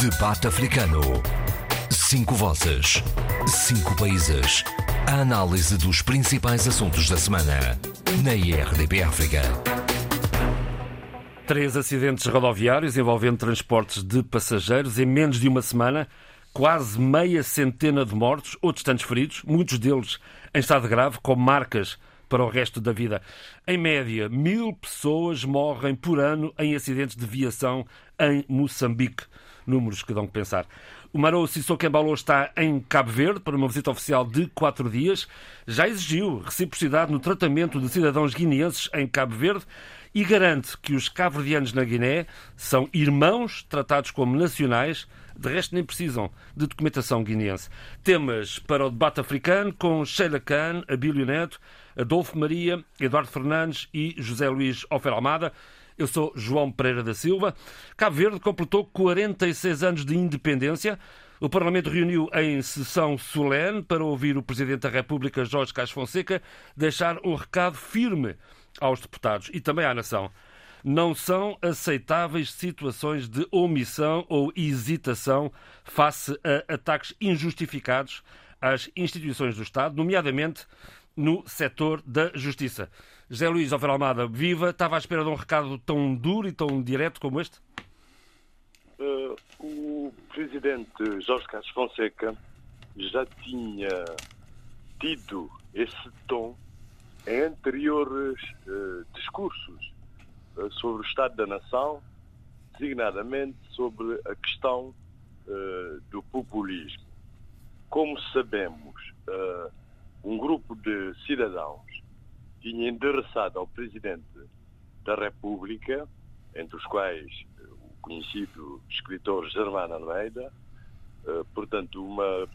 Debate Africano. Cinco vozes. Cinco países. A análise dos principais assuntos da semana. Na IRDP África. Três acidentes rodoviários envolvendo transportes de passageiros em menos de uma semana. Quase meia centena de mortos, outros tantos feridos, muitos deles em estado grave, com marcas para o resto da vida. Em média, mil pessoas morrem por ano em acidentes de viação em Moçambique. Números que dão que pensar. O Marou Sissoko Embalo está em Cabo Verde para uma visita oficial de quatro dias. Já exigiu reciprocidade no tratamento de cidadãos guineenses em Cabo Verde e garante que os cabo-verdianos na Guiné são irmãos tratados como nacionais, de resto nem precisam de documentação guineense. Temas para o debate africano com Sheila Khan, Abílio Neto, Adolfo Maria, Eduardo Fernandes e José Luís Ofer Almada. Eu sou João Pereira da Silva. Cabo Verde completou 46 anos de independência. O Parlamento reuniu em sessão solene para ouvir o Presidente da República, Jorge Cás Fonseca, deixar um recado firme aos deputados e também à nação. Não são aceitáveis situações de omissão ou hesitação face a ataques injustificados às instituições do Estado, nomeadamente no setor da justiça. José Luís Alfer Almada, viva, estava à espera de um recado tão duro e tão direto como este? Uh, o presidente Jorge Carlos Fonseca já tinha tido esse tom em anteriores uh, discursos uh, sobre o Estado da Nação, designadamente sobre a questão do populismo. Como sabemos, um grupo de cidadãos tinha endereçado ao Presidente da República, entre os quais o conhecido escritor Germano Almeida, portanto, uma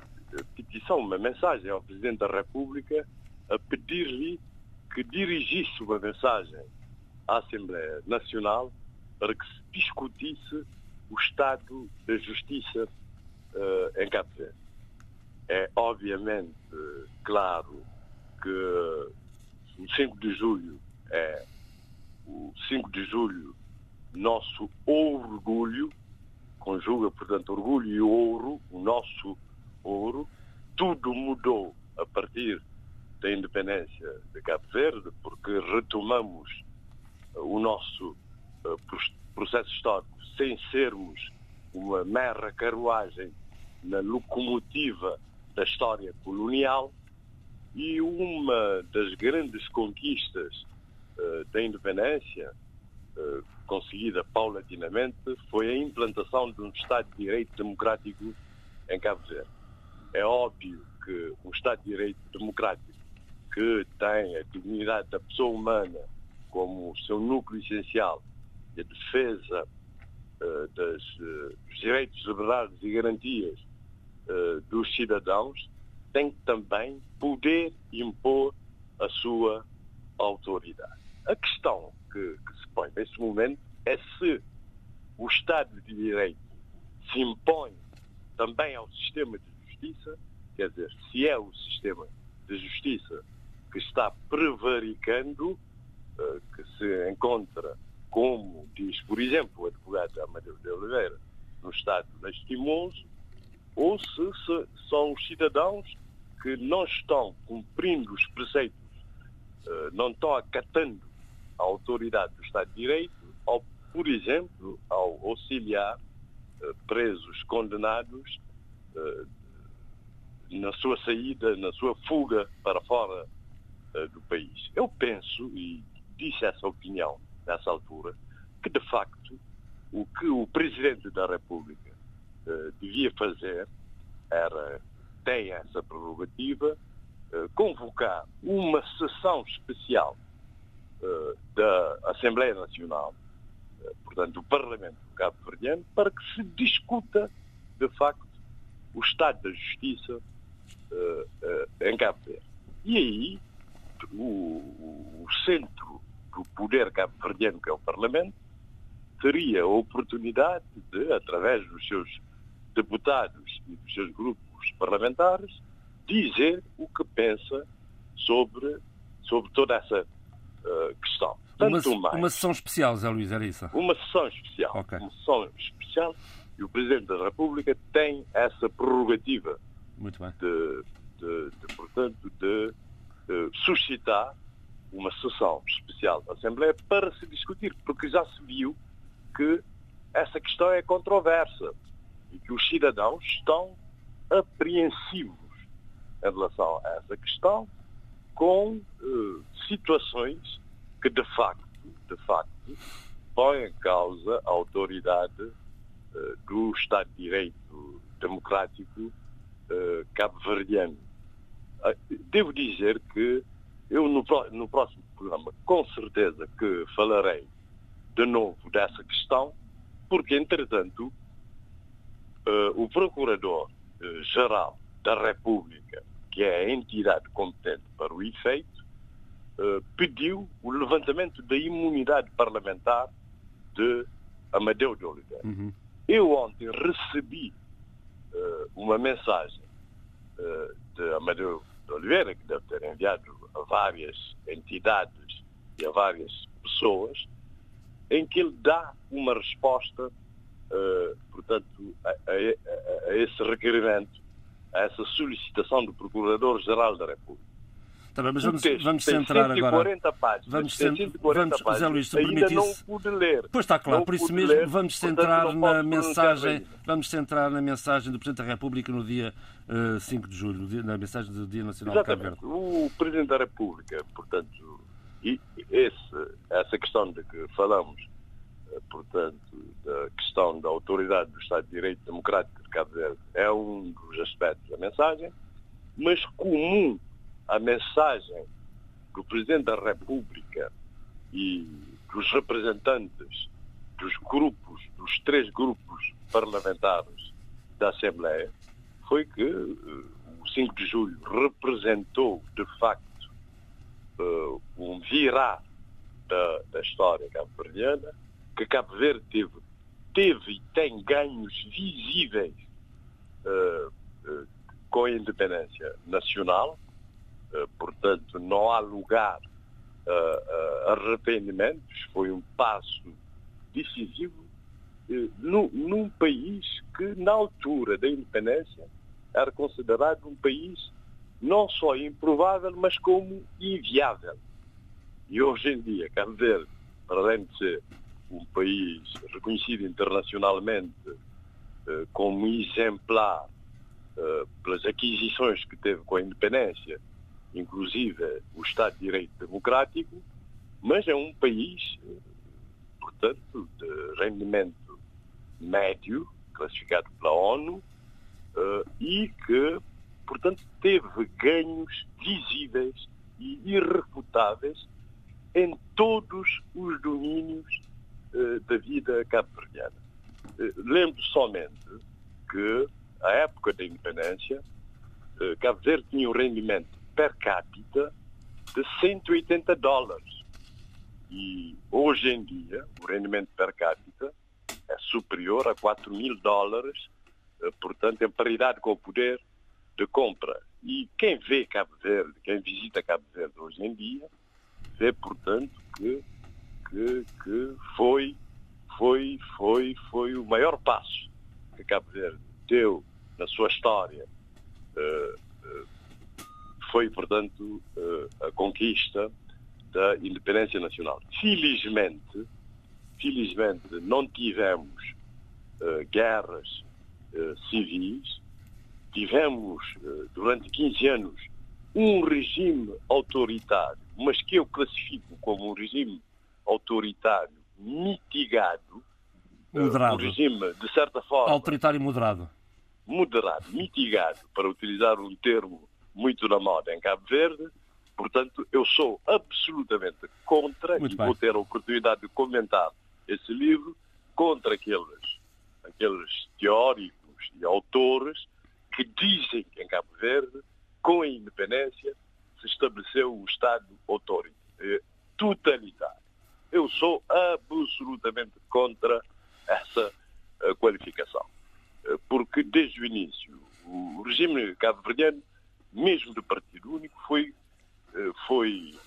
petição, uma mensagem ao Presidente da República a pedir-lhe que dirigisse uma mensagem à Assembleia Nacional para que se discutisse o estado da justiça em Cabo Verde. É obviamente claro que o 5 de julho é o 5 de julho nosso orgulho, conjuga, portanto, orgulho e ouro, o nosso ouro. Tudo mudou a partir da independência de Cabo Verde, porque retomamos o nosso processo histórico sem sermos uma mera carruagem na locomotiva da história colonial e uma das grandes conquistas uh, da independência, uh, conseguida paulatinamente, foi a implantação de um Estado de Direito democrático em Cabo Verde. É óbvio que um Estado de Direito democrático que tem a dignidade da pessoa humana como seu núcleo essencial e a defesa uh, das, dos direitos, liberdades e garantias dos cidadãos, tem que também poder impor a sua autoridade. A questão que, que se põe neste momento é se o Estado de Direito se impõe também ao sistema de justiça, quer dizer, se é o sistema de justiça que está prevaricando, uh, que se encontra, como diz, por exemplo, o advogado Amadeu de Oliveira, no estado lastimoso, ou se, se são os cidadãos que não estão cumprindo os preceitos, uh, não estão acatando a autoridade do Estado de Direito, ao, por exemplo, ao auxiliar uh, presos condenados uh, na sua saída, na sua fuga para fora do país. Eu penso, e disse essa opinião nessa altura, que de facto o que o Presidente da República devia fazer era tem essa prerrogativa, uh, convocar uma sessão especial uh, da Assembleia Nacional, portanto, do Parlamento Cabo-Verdiano, para que se discuta, de facto, o estado da justiça em Cabo Verde. E aí, o, o centro do poder cabo-verdiano, que é o Parlamento, teria a oportunidade de, através dos seus deputados e dos seus grupos parlamentares, dizer o que pensa sobre, sobre toda essa uh, questão. Tanto uma, mais, uma sessão especial, Zé Luís, era isso? Uma sessão especial. Okay. Uma sessão especial E o Presidente da República tem essa prerrogativa Muito bem. de, de, de, portanto, de, de suscitar uma sessão especial da Assembleia para se discutir, porque já se viu que essa questão é controversa e que os cidadãos estão apreensivos em relação a essa questão, com uh, situações que de facto, de facto, põem em causa a autoridade uh, do Estado de Direito democrático uh, cabo-verdiano. devo dizer que eu no, no próximo programa, com certeza que falarei de novo dessa questão, porque entretanto o Procurador-Geral da República que é a entidade competente para o efeito, eh, pediu o levantamento da imunidade parlamentar de Amadeu de Oliveira. Uhum. Eu ontem recebi uh, uma mensagem uh, de Amadeu de Oliveira, que deve ter enviado a várias entidades e a várias pessoas, em que ele dá uma resposta, uh, portanto, a, a, a, esse requerimento a essa solicitação do Procurador-Geral da República. Tá bem, mas vamos, texto, vamos centrar agora. Páginas, vamos, cent... vamos José Luís, se ainda não pude ler. Pois está claro, por isso mesmo ler, vamos centrar na mensagem, vamos centrar na mensagem do Presidente da República no dia uh, eh, 5 de julho, na mensagem do Dia Nacional Exatamente. de Cabo Verde. O Presidente da República, portanto, e esse, essa questão de que falamos, eh, portanto, da questão da autoridade do Estado de Direito Democrático Cabo Verde é um dos aspectos da mensagem, mas comum à mensagem do Presidente da República e dos representantes dos grupos, dos três grupos parlamentares da Assembleia, foi que uh, o 5 de julho representou, de facto, uh, um virar da, da história cabo-verdiana, que Cabo Verde teve teve e tem ganhos visíveis uh, uh, com a independência nacional, uh, portanto, não há lugar a arrependimentos, foi um passo decisivo num, num país que, na altura da independência, era considerado um país não só improvável, mas como inviável. E hoje em dia, Cabo Verde, para além de ser um país reconhecido internacionalmente eh, como exemplar eh, pelas aquisições que teve com a independência, inclusive o Estado de Direito Democrático, mas é um país, eh, portanto, de rendimento médio, classificado pela ONU, e que, portanto, teve ganhos visíveis e irrefutáveis em todos os domínios eh, da vida cabo-verdiana. Eh, lembro somente que, à época da independência, eh, Cabo Verde tinha um rendimento per capita de 180 dólares. E hoje em dia, o rendimento per capita é superior a 4 mil dólares, portanto, em paridade com o poder de compra. E quem vê Cabo Verde, quem visita Cabo Verde hoje em dia, vê, portanto, que que, que foi, foi, foi, foi o maior passo que Cabo Verde deu na sua história. Uh, uh, foi, portanto, uh, a conquista da independência nacional. Felizmente, felizmente não tivemos guerras civis, tivemos durante 15 anos um regime autoritário, mas que eu classifico como um regime autoritário mitigado, eh, moderado. um regime, de certa forma... Autoritário moderado. Moderado, mitigado, para utilizar um termo muito na moda em Cabo Verde. Portanto, eu sou absolutamente contra, muito e bem. vou ter a oportunidade de comentar esse livro, contra aqueles, aqueles teóricos e autores que dizem que em Cabo Verde, com a independência, se estabeleceu o Estado autoritário, eh, totalitário. Eu sou absolutamente contra essa uh, qualificação. Uh, porque desde o início, o regime cabo-verdiano, mesmo do Partido Único, foi, uh, foi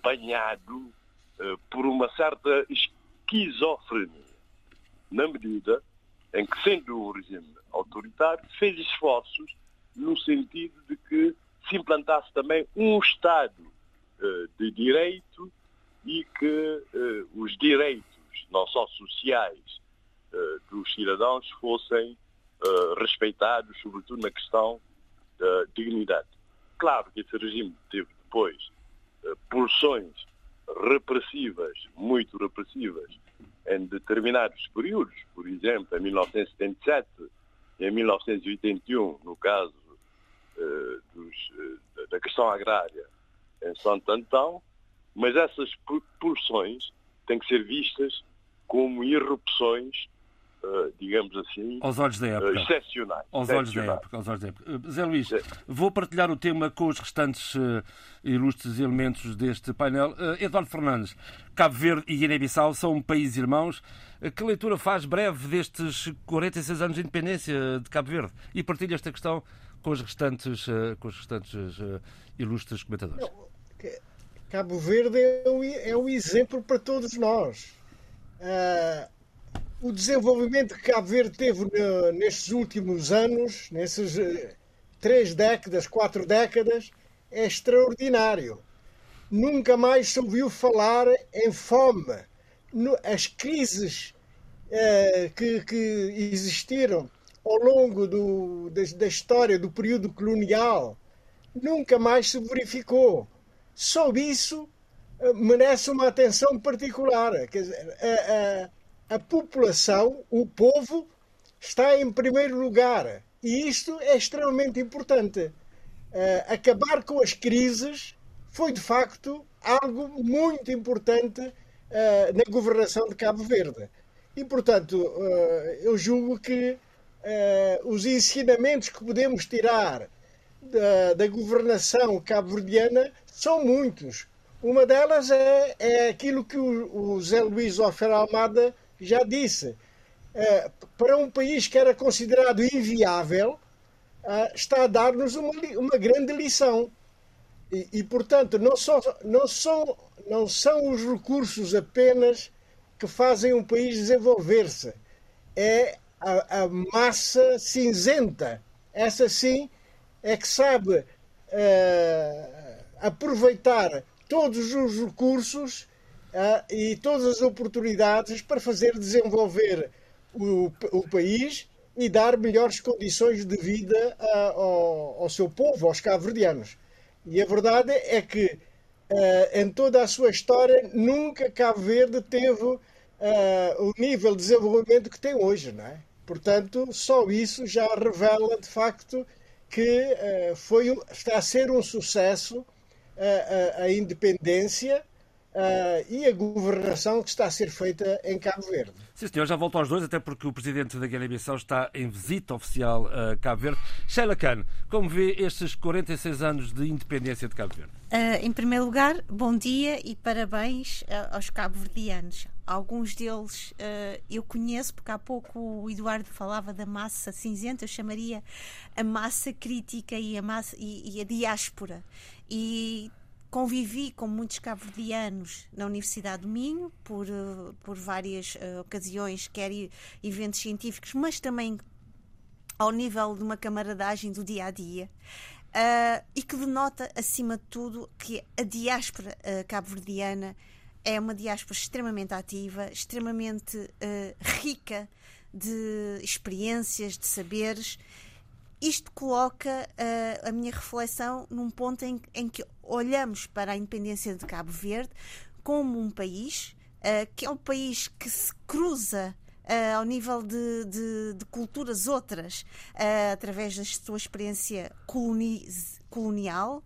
banhado por uma certa esquizofrenia, na medida em que, sendo um regime autoritário, fez esforços no sentido de que se implantasse também um Estado de direito e que uh, os direitos, não só sociais, uh, dos cidadãos fossem respeitados, sobretudo na questão da dignidade. Claro que esse regime teve depois pulsões repressivas, muito repressivas, em determinados períodos, por exemplo, em 1977 e em 1981, no caso eh, dos, eh, da questão agrária em Santo Antão, mas essas pulsões têm que ser vistas como irrupções Uh, digamos assim, aos olhos da época. Uh, excepcionais. Aos olhos da época. Aos olhos da época. Zé Luís, vou partilhar o tema com os restantes uh, ilustres elementos deste painel. Eduardo Fernandes, Cabo Verde e Guiné-Bissau são países irmãos. que leitura faz breve destes 46 anos de independência de Cabo Verde? E partilha esta questão com os restantes, uh, com os restantes uh, ilustres comentadores. Não, Cabo Verde é o, é exemplo para todos nós. Uh, o desenvolvimento que Cabo Verde teve nestes últimos anos, nessas três décadas, quatro décadas, é extraordinário. Nunca mais se ouviu falar em fome. As crises que, que existiram ao longo do, da, da, história do período colonial nunca mais se verificou. Só isso eh, merece uma atenção particular. Quer dizer, a, a, a população, o povo, está em primeiro lugar. E isto é extremamente importante. Uh, acabar com as crises foi, de facto, algo muito importante uh, na governação de Cabo Verde. E, portanto, uh, eu julgo que os ensinamentos que podemos tirar da, da governação cabo-verdiana são muitos. Uma delas é, é aquilo que o, o Zé Luís Ofer Almada já disse. Uh, para um país que era considerado inviável, uh, está a dar-nos uma, uma grande lição. E, e, portanto, não, só, não, são, não são os recursos apenas que fazem um país desenvolver-se. É a, a massa cinzenta. Essa sim é que sabe uh, aproveitar todos os recursos uh, e todas as oportunidades para fazer desenvolver o, o país e dar melhores condições de vida uh, ao, ao, seu povo, aos cabo-verdianos. E a verdade é que, em toda a sua história, nunca Cabo Verde teve o nível de desenvolvimento que tem hoje, não é? Portanto, só isso já revela de facto que uh, foi, está a ser um sucesso uh, a, a, independência uh, e a governação que está a ser feita em Cabo Verde. Sim, senhor, já volto aos dois, até porque o presidente da Guiné-Bissau está em visita oficial a Cabo Verde. Sheila Khan, como vê estes 46 anos de independência de Cabo Verde? em primeiro lugar, bom dia e parabéns aos cabo-verdianos Alguns deles uh, eu conheço, porque há pouco o Eduardo falava da massa cinzenta, eu chamaria a massa crítica e a, massa, e, e a diáspora. E convivi com muitos cabo-verdianos na Universidade do Minho, por, uh, por várias uh, ocasiões, quer eventos científicos, mas também ao nível de uma camaradagem do dia a dia. Uh, e que denota, acima de tudo, que a diáspora uh, cabo-verdiana é uma diáspora extremamente ativa, extremamente rica de experiências, de saberes. Isto coloca uh, a minha reflexão num ponto em, em, que olhamos para a independência de Cabo Verde como um país uh, que é um país que se cruza Uh, ao nível de, de, de culturas outras, uh, através da sua experiência colonial,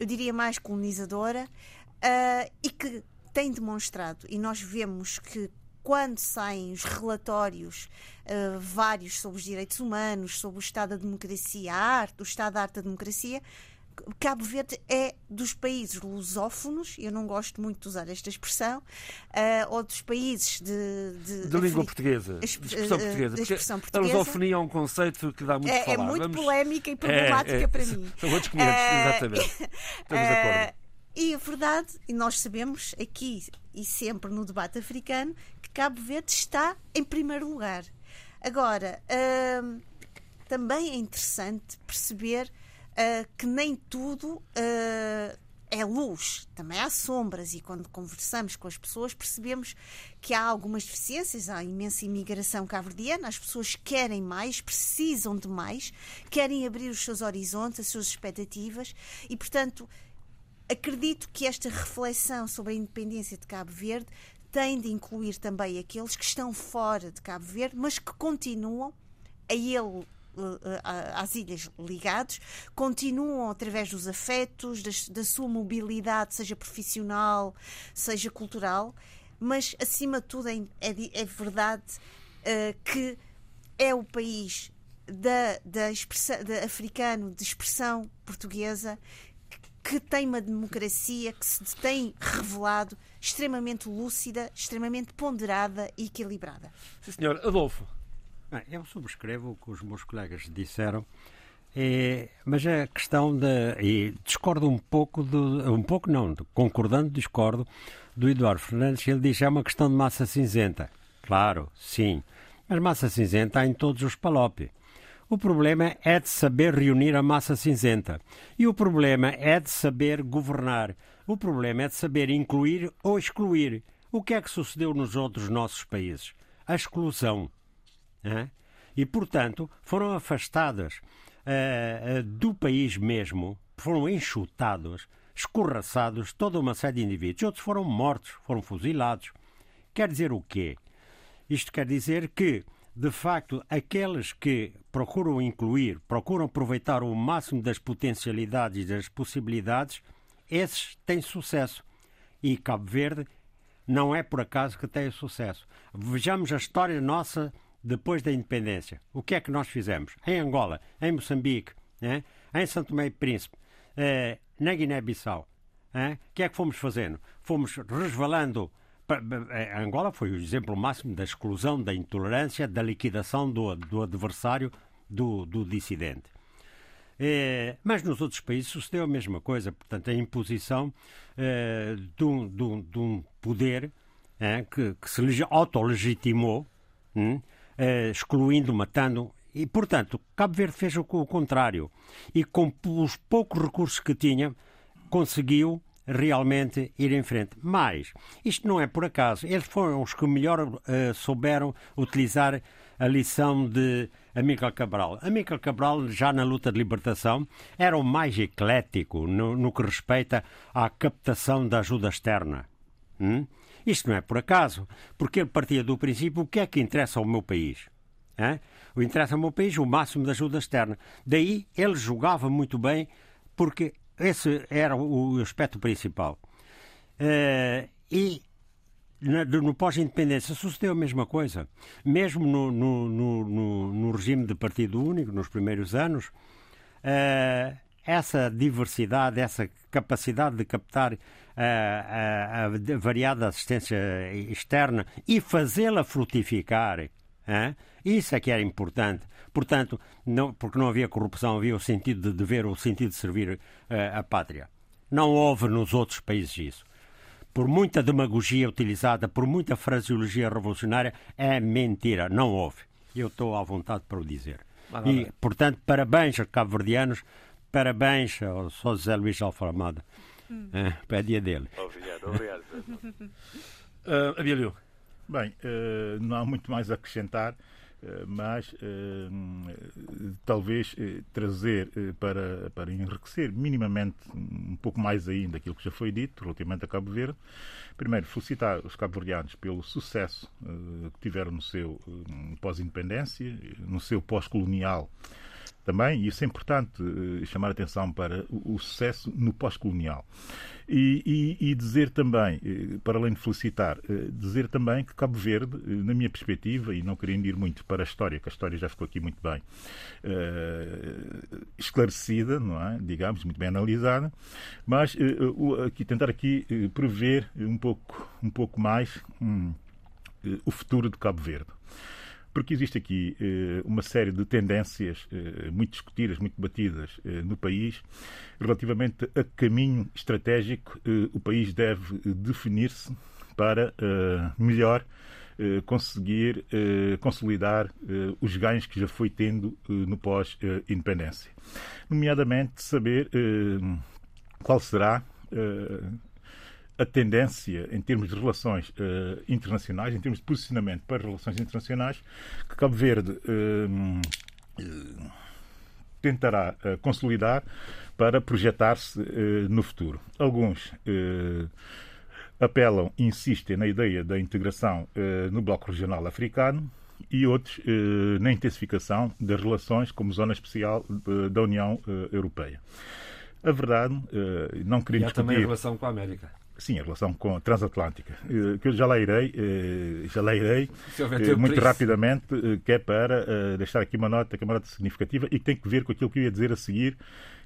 eu diria mais colonizadora, uh, e que tem demonstrado, e nós vemos que quando saem os relatórios uh, vários sobre os direitos humanos, sobre o estado da democracia, a arte, o estado da arte da democracia, Cabo Verde é dos países lusófonos, eu não gosto muito de usar esta expressão, uh, ou dos países de. De, de língua portuguesa. De expressão eh, portuguesa. Uh, expressão portuguesa. A lusofonia é um conceito que dá muito é, falar. É muito Vamos... polémica e problemática é, é, para mim. São outros 500, exatamente. Estamos de acordo. E a verdade, e nós sabemos aqui e sempre no debate africano, que Cabo Verde está em primeiro lugar. Agora, uh, também é interessante perceber uh, que nem tudo uh, é luz, também há sombras, e quando conversamos com as pessoas percebemos que há algumas deficiências, há imensa imigração cabo-verdiana, as pessoas querem mais, precisam de mais, querem abrir os seus horizontes, as suas expectativas, e portanto acredito que esta reflexão sobre a independência de Cabo Verde tem de incluir também aqueles que estão fora de Cabo Verde, mas que continuam a ele eh, às ilhas ligados, continuam através dos afetos, da sua mobilidade, seja profissional, seja cultural, mas acima de tudo é, é, é verdade uh, que é o país da, da, da africano de expressão portuguesa que tem uma democracia que se tem revelado extremamente lúcida, extremamente ponderada e equilibrada. Sim, senhor. Adolfo. Eu subscrevo o que os meus colegas disseram, é, mas a questão de. E discordo um pouco, do, um pouco não, concordando, discordo, do Eduardo Fernandes, ele diz que é uma questão de massa cinzenta. Claro, sim, mas massa cinzenta há em todos os palópios. O problema é de saber reunir a massa cinzenta. E o problema é de saber governar. O problema é de saber incluir ou excluir. O que é que sucedeu nos outros nossos países? A exclusão. Né? E, portanto, foram afastadas uh, do país mesmo, foram enxutados, escorraçados toda uma série de indivíduos. Outros foram mortos, foram fuzilados. Quer dizer o quê? Isto quer dizer que, de facto, aqueles que procuram incluir, procuram aproveitar o máximo das potencialidades das possibilidades, esses têm sucesso. E Cabo Verde não é por acaso que tem sucesso. Vejamos a história nossa depois da independência, o que é que nós fizemos? Em Angola, em Moçambique, né? em Santo Tomé e Príncipe, eh, na Guiné-Bissau, o que é que fomos fazendo? Fomos resvalando. Eh, Angola foi o exemplo máximo da exclusão, da intolerância, da liquidação do, do adversário, do, do dissidente. É, mas nos outros países sucedeu a mesma coisa, portanto, a imposição é, de, um, de, um, de, um, poder é, que, que, se autolegitimou, hum, eh, excluindo, matando. E, portanto, Cabo Verde fez o, contrário. E com os poucos recursos que tinha, conseguiu realmente ir em frente. Mas isto não é por acaso. Eles foram os que melhor uh, souberam utilizar a lição de Amílcar Cabral. Amílcar Cabral, já na luta de libertação, era o mais eclético no, no que respeita à captação da ajuda externa. Hum? Isto não é por acaso, porque ele partia do princípio o que é que interessa ao meu país. Hein? O interessa ao meu país o máximo de ajuda externa. Daí ele jogava muito bem, porque esse era o aspecto principal. Uh, e no pós-independência sucedeu a mesma coisa. Mesmo no, no, no, no, regime de partido único, nos primeiros anos, uh, essa diversidade, essa capacidade de captar a, a, a variada assistência externa e fazê-la frutificar. Hein? Isso é que era importante. Portanto, não, porque não havia corrupção, havia o sentido de dever, o sentido de servir uh, a pátria. Não houve nos outros países isso. Por muita demagogia utilizada, por muita fraseologia revolucionária, é mentira. Não houve. Eu estou à vontade para o dizer. E, portanto, parabéns aos cabo-verdianos, parabéns ao José Luís Alfaramada Hum. É, pede dele. Obrigado, obrigado. uh, Abílio. Bem, uh, não há muito mais a acrescentar. Uh, mas uh, talvez trazer para, para enriquecer minimamente um pouco mais ainda aquilo que já foi dito relativamente a Cabo Verde. Primeiro, felicitar os cabo-verdianos pelo sucesso que tiveram no seu pós-independência, no seu pós-colonial também, e isso é importante uh, chamar a atenção para o, sucesso no pós-colonial. E, e, e, dizer também, uh, para além de felicitar, uh, dizer também que Cabo Verde, na minha perspectiva, e não querendo ir muito para a história, que a história já ficou aqui muito bem esclarecida, não é? digamos, muito bem analisada, mas aqui, tentar aqui prever um pouco, um pouco mais hum, o futuro de Cabo Verde porque existe aqui eh, uma série de tendências eh, muito discutidas, muito debatidas eh, no país, relativamente a caminho estratégico o país deve definir-se para melhor conseguir consolidar os ganhos que já foi tendo no pós-independência. Nomeadamente, saber qual será a tendência em termos de relações uh, internacionais, em termos de posicionamento para relações internacionais, que Cabo Verde uh, uh, tentará consolidar para projetar-se no futuro. Alguns apelam e insistem na ideia da integração no Bloco Regional Africano e outros na intensificação das relações como zona especial da União Europeia. A verdade, não e há também a relação com a América. Sim, a relação com a transatlântica, eh, que eu já lá irei, eh, já lá irei eh, muito rapidamente, que é para deixar aqui uma nota, que é uma nota significativa e que tem que ver com aquilo que eu ia dizer a seguir,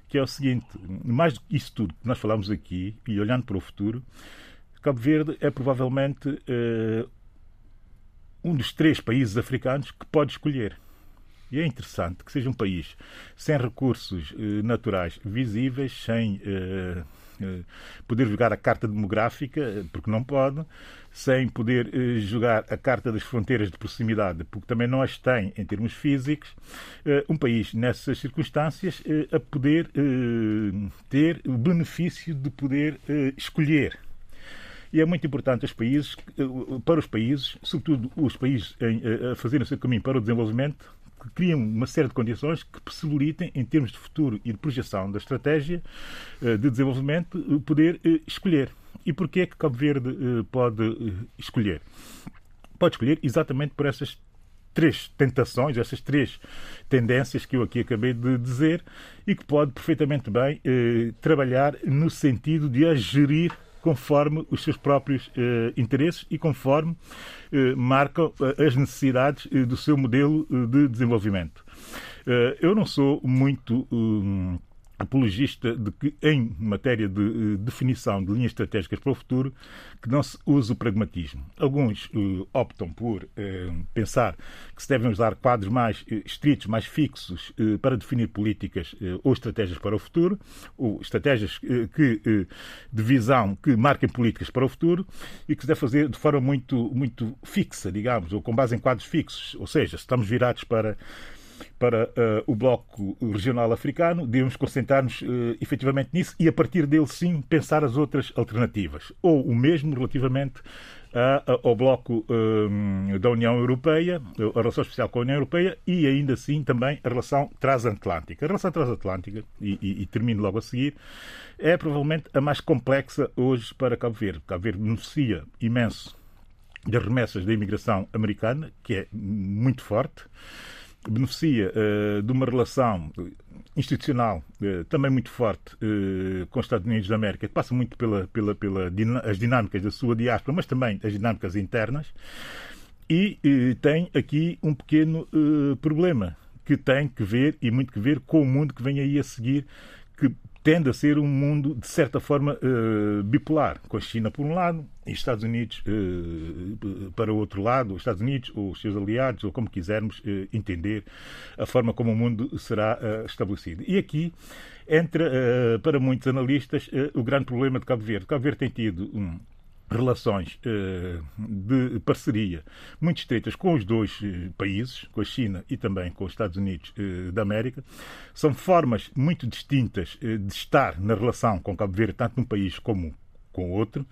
que é o seguinte, mais do que isso tudo que nós falamos aqui, e olhando para o futuro, Cabo Verde é provavelmente um dos três países africanos que pode escolher. E é interessante que seja um país sem recursos naturais visíveis, sem poder jogar a carta demográfica, eh, porque não pode, sem poder eh, jogar a carta das fronteiras de proximidade, porque também não as tem em termos físicos, um país nessas circunstâncias a poder ter o benefício de poder escolher. E é muito importante os países, para os países, sobretudo os países a fazerem o seu caminho para o desenvolvimento, que criam uma série de condições que possibilitem, em termos de futuro e de projeção da estratégia eh, de desenvolvimento, eh, poder eh, escolher. E porquê é que Cabo Verde pode escolher? Pode escolher exatamente por essas três tentações, essas três tendências que eu aqui acabei de dizer e que pode perfeitamente bem trabalhar no sentido de a gerir conforme os seus próprios eh, interesses e conforme eh, marcam eh, as necessidades do seu modelo de desenvolvimento. eu não sou muito hum, apologista de que, em matéria de uh, definição de linhas estratégicas para o futuro, que não se use o pragmatismo. Alguns uh, optam por uh, pensar que se devem usar quadros mais estritos, mais fixos, para definir políticas ou estratégias para o futuro, ou estratégias que, de visão que marquem políticas para o futuro, e que se deve fazer de forma muito, muito fixa, digamos, ou com base em quadros fixos. Ou seja, se estamos virados para para uh, o Bloco Regional Africano, devemos concentrar-nos uh, efetivamente nisso e, a partir dele, sim, pensar as outras alternativas. Ou o mesmo relativamente ao Bloco uh, da União Europeia, a relação especial com a União Europeia e, ainda assim, também a relação transatlântica. A relação transatlântica, e, e, e termino logo a seguir, é provavelmente a mais complexa hoje para Cabo Verde. Cabo Verde beneficia imenso das remessas da imigração americana, que é muito forte beneficia uh, de uma relação institucional uh, também muito forte uh, com os Estados Unidos da América, que passa muito pela, pela, pela as dinâmicas da sua diáspora, mas também as dinâmicas internas, e tem aqui um pequeno problema que tem que ver, e muito que ver, com o mundo que vem aí a seguir, tende a ser um mundo, de certa forma, uh, bipolar, com a China por um lado e Estados Unidos uh, para o outro lado, os Estados Unidos ou os seus aliados, ou como quisermos uh, entender a forma como o mundo será estabelecido. E aqui entra, para muitos analistas, o grande problema de Cabo Verde. Cabo Verde tem tido um relações uh, de parceria muito estreitas com os dois uh, países, com a China e também com os Estados Unidos uh, da América. São formas muito distintas de estar na relação com Cabo Verde, tanto num país como com outro.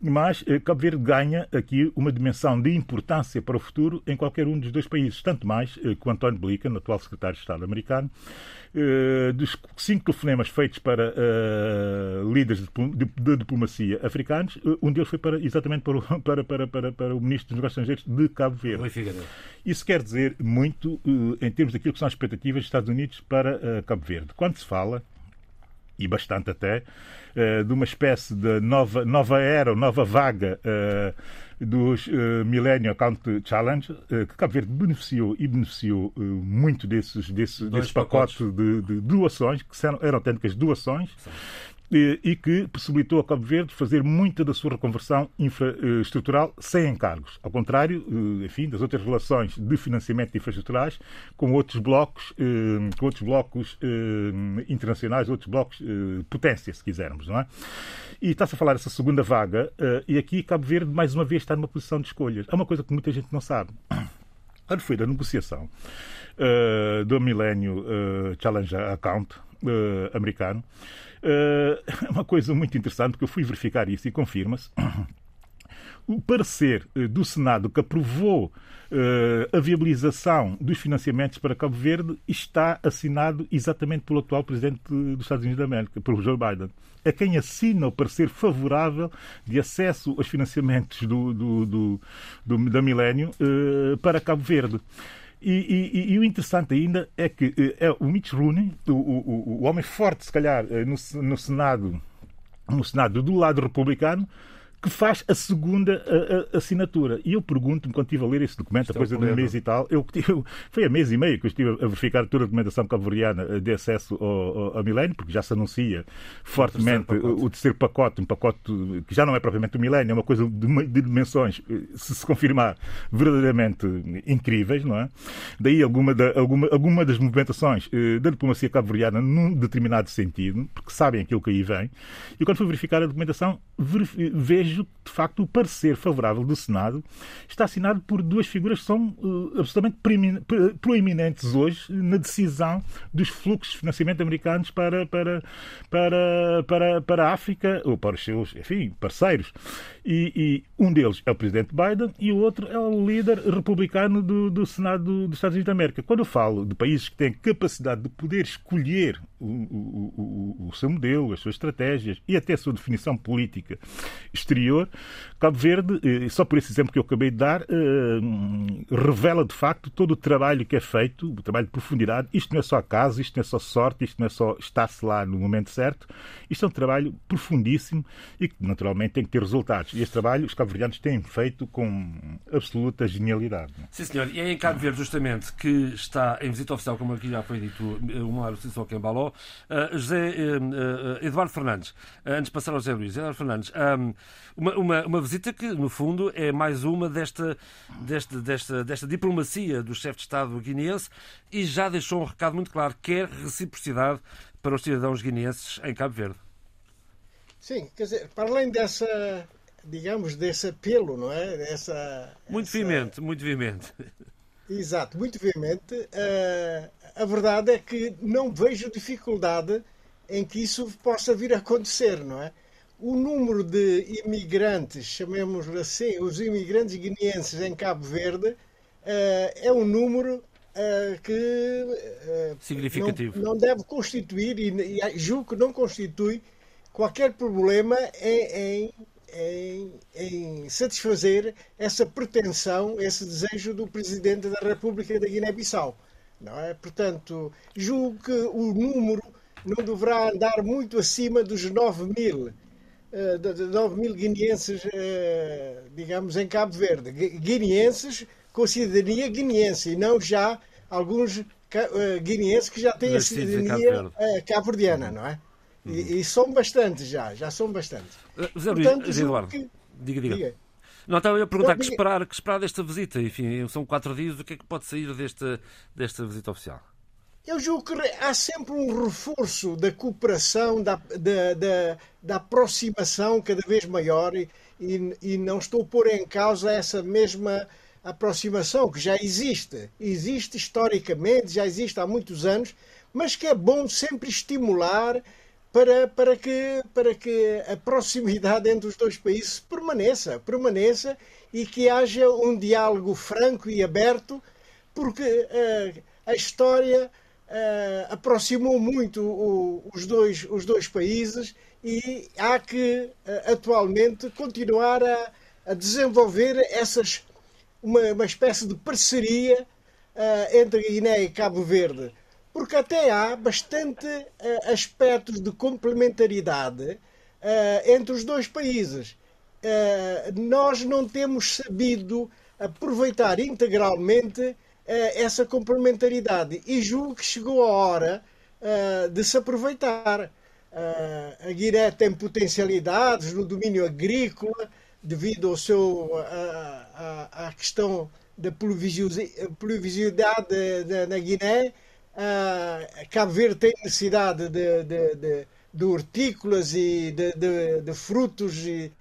Mas Cabo Verde ganha aqui uma dimensão de importância para o futuro em qualquer um dos dois países, tanto mais que o António Blinken, atual secretário de Estado americano, uh, dos cinco telefonemas feitos para uh, líderes de, diplomacia africanos, uh, um deles foi para, exatamente para o, para, para, para, para o Ministro dos Negócios Estrangeiros de Cabo Verde. Isso quer dizer muito em termos daquilo que são as expectativas dos Estados Unidos para Cabo Verde. Quando se fala, e bastante até, de uma espécie de nova, nova era, nova vaga dos uh, Millennium Account Challenge, que Cabo Verde beneficiou e beneficiou muito desses, desses, desse pacote de, de, doações, que eram, eram autênticas doações. Sim. E que possibilitou a Cabo Verde fazer muita da sua reconversão infraestrutural sem encargos. Ao contrário, enfim, das outras relações de financiamento de infraestruturais com outros blocos, com outros blocos internacionais, outros blocos potência, se quisermos, não é? E está-se a falar dessa segunda vaga, e aqui Cabo Verde, mais uma vez, está numa posição de escolhas. É uma coisa que muita gente não sabe. Quando foi da negociação do Millennium Challenge Account americano, é uma coisa muito interessante, porque eu fui verificar isso e confirma-se. O parecer eh, do Senado que aprovou uh, a viabilização dos financiamentos para Cabo Verde está assinado exatamente pelo atual Presidente dos Estados Unidos da América, pelo Joe Biden. É quem assina o parecer favorável de acesso aos financiamentos do, do, do, do da Milênio uh, para Cabo Verde. E, e, e, o interessante ainda é que é o Mitch Rooney, o, o, o homem forte, se calhar, no, no Senado, no Senado do lado republicano, que faz a segunda a, a, assinatura. E eu pergunto-me, quando estive a ler esse documento, a coisa é de um mês e tal, eu, eu, foi há mês e meio que eu estive a verificar toda a documentação cabo-verdiana de acesso ao, ao, ao milénio, porque já se anuncia fortemente o, o terceiro pacote, um pacote que já não é propriamente o milénio, é uma coisa de, de dimensões, se se confirmar, verdadeiramente incríveis, não é? Daí alguma, da, alguma, alguma das movimentações eh, da diplomacia cabo-verdiana num determinado sentido, porque sabem aquilo que aí vem, e quando fui verificar a documentação, vejo vejo, de facto, o parecer favorável do Senado está assinado por duas figuras que são uh, absolutamente proeminentes hoje na decisão dos fluxos de financiamento americanos para, para, para, para, para a África ou para os seus enfim, parceiros. E, e, um deles é o presidente Biden e o outro é o líder republicano do, do Senado dos Estados Unidos da América. Quando eu falo de países que têm capacidade de poder escolher o, o, o, o seu modelo, as suas estratégias e até a sua definição política exterior, Cabo Verde, eh, só por esse exemplo que eu acabei de dar, eh, revela de facto todo o trabalho que é feito, o trabalho de profundidade. Isto não é só acaso, isto não é só sorte, isto não é só estar-se lá no momento certo. Isto é um trabalho profundíssimo e que naturalmente tem que ter resultados. E este trabalho os cabo-verdianos têm feito com absoluta genialidade. Sim, senhor. E é em Cabo Verde, justamente, que está em visita oficial, como aqui já foi dito, o Mário Cícero Quembaló, uh, José uh, Eduardo Fernandes. antes de passar ao José Luís, Eduardo Fernandes, um, uma, uma, uma, visita que, no fundo, é mais uma desta, desta, desta, desta diplomacia do chefe de Estado guineense e já deixou um recado muito claro: quer reciprocidade para os cidadãos guineenses em Cabo Verde. Sim, quer dizer, para além dessa, digamos, desse apelo, não é? Dessa, muito essa... veemente, muito veemente. Exato, muito veemente. Uh, a verdade é que não vejo dificuldade em que isso possa vir a acontecer, não é? o número de imigrantes, chamemos assim, os imigrantes guineenses em Cabo Verde, uh, é um número uh, que significativo não, não, deve constituir e, e julgo que não constitui qualquer problema em, em, em, satisfazer essa pretensão, esse desejo do Presidente da República da Guiné-Bissau. Não é? Portanto, julgo que o número não deverá andar muito acima dos 9 mil eh, de 9 mil guineenses, eh, digamos, em Cabo Verde. Guineenses com cidadania guineense e não já alguns eh, guineenses que já têm a cidadania cabo-verdiana, não é? E, uhum. e, são bastantes já, já são bastantes. José Luís, Eduardo, que... diga, diga. diga. Não, estava a perguntar que, esperar, que esperar desta visita. Enfim, são quatro dias, o que é que pode sair desta, desta visita oficial? Eu julgo que há sempre um reforço da cooperação, da, da, da, da aproximação cada vez maior e, e, não estou a pôr em causa essa mesma aproximação que já existe. Existe historicamente, já existe há muitos anos, mas que é bom sempre estimular para, para, que, para que a proximidade entre os dois países permaneça, permaneça e que haja um diálogo franco e aberto, porque uh, a história uh, aproximou muito o, os, dois, os dois países e há que uh, atualmente continuar a, a, desenvolver essas uma, uma espécie de parceria entre Guiné e Cabo Verde, porque até há bastante aspectos de complementaridade entre os dois países. nós não temos sabido aproveitar integralmente essa complementaridade. E julgo que chegou a hora uh, de se aproveitar. Uh, a Guiné tem potencialidades no domínio agrícola devido ao seu à questão da pluviosidade na Guiné. Cabo Verde tem necessidade de, de, de, de hortícolas e de, de frutos e,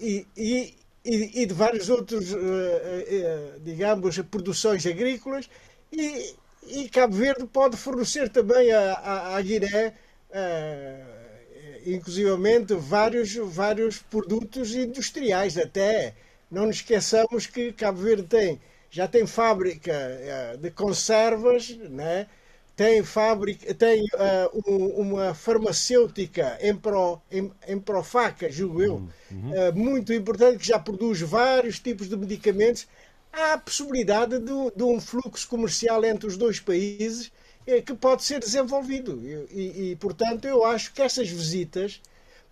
e, e, de vários outros, digamos, produções agrícolas. E, e Cabo Verde pode fornecer também à Guiné uh, inclusivamente vários, vários produtos industriais até. Não nos esqueçamos que Cabo Verde tem, já tem fábrica uh, de conservas, né? Tem, fábrica, tem uh, um, uma farmacêutica em, pro, em, em Profaca, julgo eu, uhum. uh, muito importante, que já produz vários tipos de medicamentos. Há a possibilidade de, de um fluxo comercial entre os dois países é, que pode ser desenvolvido. E, e, portanto, eu acho que essas visitas,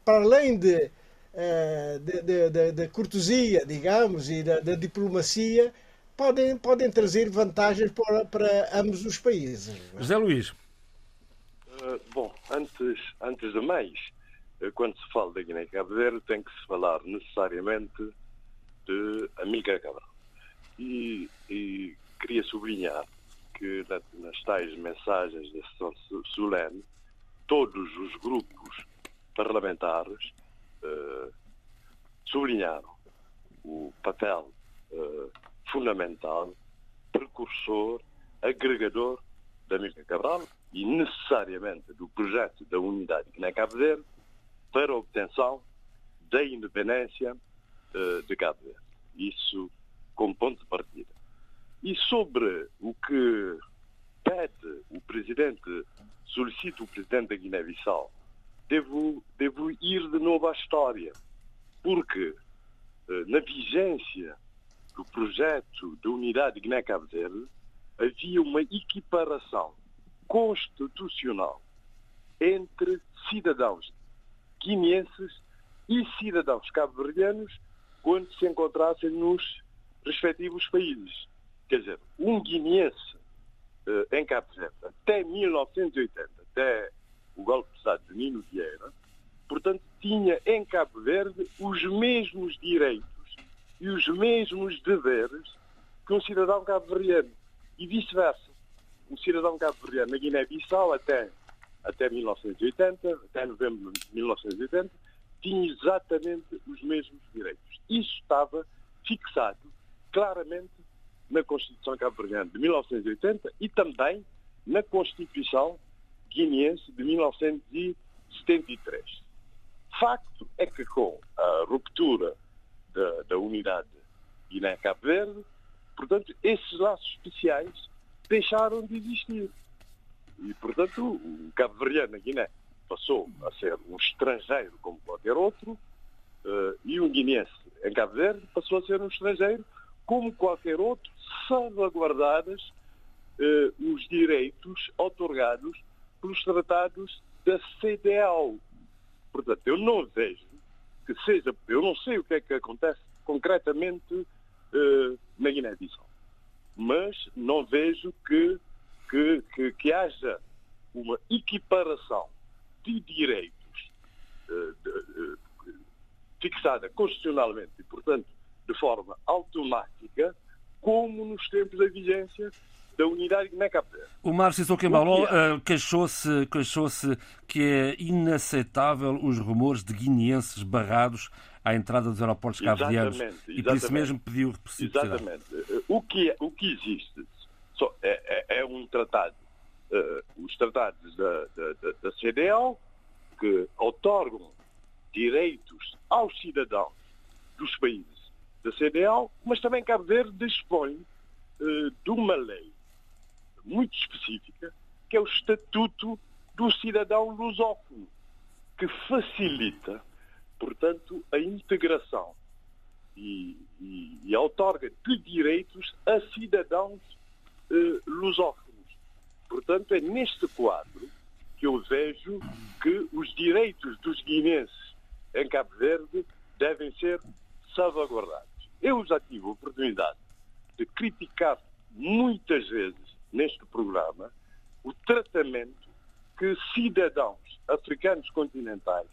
para além de, eh, de, de, de cortesia, digamos, e da, diplomacia, podem, podem trazer vantagens para, para ambos os países. José Luís. Uh, bom, antes, antes de mais, eh, quando se fala da Guiné-Cabo Verde, tem que se falar necessariamente de Amiga Cabral. E, e queria sublinhar que nas tais mensagens da sessão solene, todos os grupos parlamentares uh, sublinharam o papel uh, fundamental, precursor, agregador da Mica Cabral e necessariamente do projeto da unidade que Cabo Verde para a obtenção da independência uh, de Cabo Verde. Isso como ponto de partida. E sobre o que pede o presidente, solicita o presidente da Guiné-Bissau, devo, devo ir de novo à história, porque eh, na vigência do projeto da unidade de Guiné-Cabo Verde havia uma equiparação constitucional entre cidadãos guineenses e cidadãos cabo-verdianos quando se encontrassem nos respectivos países. Quer dizer, um guineense uh, em Cabo Verde, até 1980, até o golpe de Estado de Nino Vieira, portanto, tinha em Cabo Verde os mesmos direitos e os mesmos deveres que um cidadão cabo-verdiano. E vice-versa. Um cidadão cabo-verdiano na Guiné-Bissau até, até 1980, até novembro de 1980, tinha exatamente os mesmos direitos. Isso estava fixado claramente na Constituição cabo-verdiana de 1980 e também na Constituição guineense de 1973. Facto é que com a ruptura da, da unidade Guiné-Cabo Verde, portanto, esses laços especiais deixaram de existir. E, portanto, o cabo-verdiano na Guiné passou a ser um estrangeiro como qualquer outro, uh, e um guineense em Cabo Verde passou a ser um estrangeiro como qualquer outro, salvaguardadas eh, os direitos otorgados pelos tratados da CDAO. Portanto, eu não vejo que seja, eu não sei o que é que acontece concretamente eh, na Guiné-Bissau, mas não vejo que, que, que, que, haja uma equiparação de direitos eh, de, fixada constitucionalmente e, portanto, de forma automática, como nos tempos da vigência da unidade Guiné-Cabo O Márcio Soquembaló uh, queixou-se queixou que é inaceitável os rumores de guineenses barrados à entrada dos aeroportos cabo-verdianos e por isso mesmo pediu reciprocidade. Exatamente. Eh, o que, é, o que existe só, é, é, é, um tratado, uh, os tratados da, da, da CDL que otorgam direitos aos cidadãos dos países da CDAO, mas também Cabo Verde dispõe uh, de uma lei muito específica, que é o Estatuto do Cidadão Lusófono, que facilita, portanto, a integração e, e, e outorga de direitos a cidadãos uh, lusófonos. Portanto, é neste quadro que eu vejo que os direitos dos guinenses em Cabo Verde devem ser salvaguardados. Eu já tive a oportunidade de criticar muitas vezes neste programa o tratamento que cidadãos africanos continentais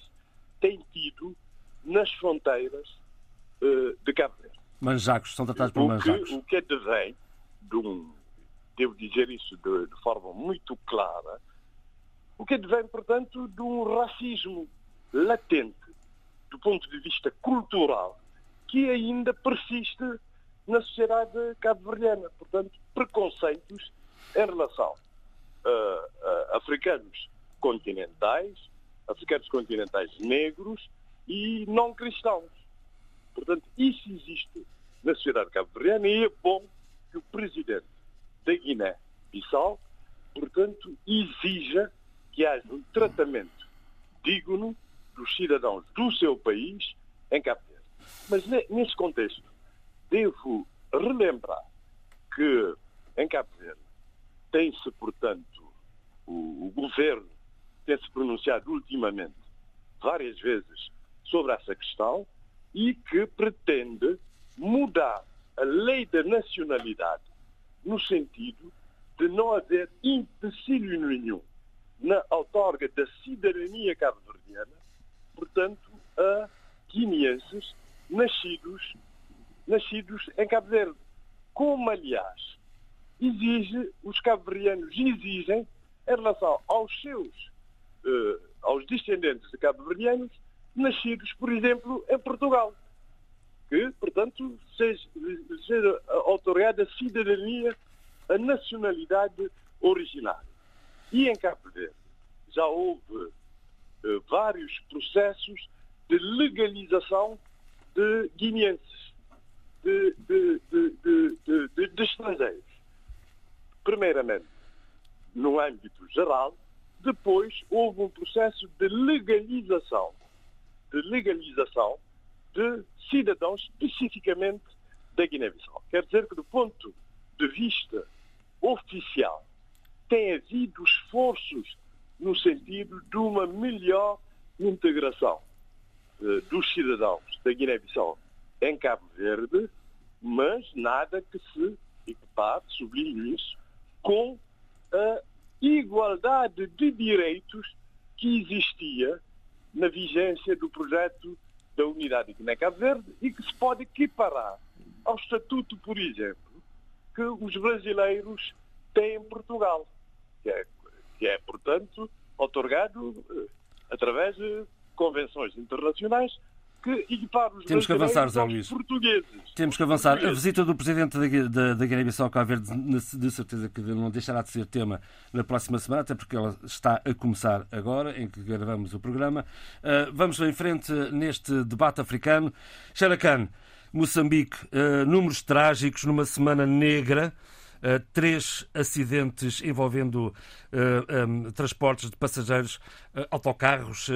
têm tido nas fronteiras uh, de Cabo Verde. Manjacos, são tratados por manjacos. O que advém de um, devo dizer isso de, de forma muito clara, o que advém, portanto, de um racismo latente, do ponto de vista cultural, que ainda persiste na sociedade cabo-verdiana. Portanto, preconceitos em relação a, a africanos continentais, africanos continentais negros e não cristãos. Portanto, isso existe na sociedade cabo-verdiana e é bom que o presidente da Guiné-Bissau, portanto, exija que haja um tratamento digno dos cidadãos do seu país em Cabo Verde. Mas nesse contexto, devo relembrar que em Cabo Verde tem-se, portanto, o, o governo tem-se pronunciado ultimamente várias vezes sobre essa questão e que pretende mudar a lei da nacionalidade no sentido de não haver empecilho nenhum na outorga da cidadania cabo-verdiana, portanto, a guineenses nascidos, nascidos em Cabo Verde. Como, aliás, exige, os cabo-verdianos exigem, em relação aos seus, uh, aos descendentes de cabo-verdianos, nascidos, por exemplo, em Portugal. Que, portanto, seja, seja otorgada a cidadania, a nacionalidade originária. E em Cabo Verde já houve uh, vários processos de legalização de guineenses, de, de, de, de, estrangeiros. Primeiramente, no âmbito geral, depois houve um processo de legalização, de legalização de cidadãos especificamente da Guiné-Bissau. Quer dizer que, do ponto de vista oficial, tem havido esforços no sentido de uma melhor integração uh, dos cidadãos da Guiné-Bissau em Cabo Verde, mas nada que se equipare, sublinho isso, com a igualdade de direitos que existia na vigência do projeto da Unidade de Guiné-Cabo Verde e que se pode equiparar ao estatuto, por exemplo, que os brasileiros têm em Portugal, que é, que é portanto, otorgado eh, através de convenções internacionais que Temos que avançar, Zé Luís. portugueses. Temos que avançar. A visita do Presidente da, da, Guiné-Bissau Cabo Verde, de certeza que não deixará de ser tema na próxima semana, até porque ela está a começar agora, em que gravamos o programa. Uh, vamos em frente neste debate africano. Xaracan, Moçambique, uh, números trágicos numa semana negra. Uh, três acidentes envolvendo uh, eh, um, transportes de passageiros, uh, autocarros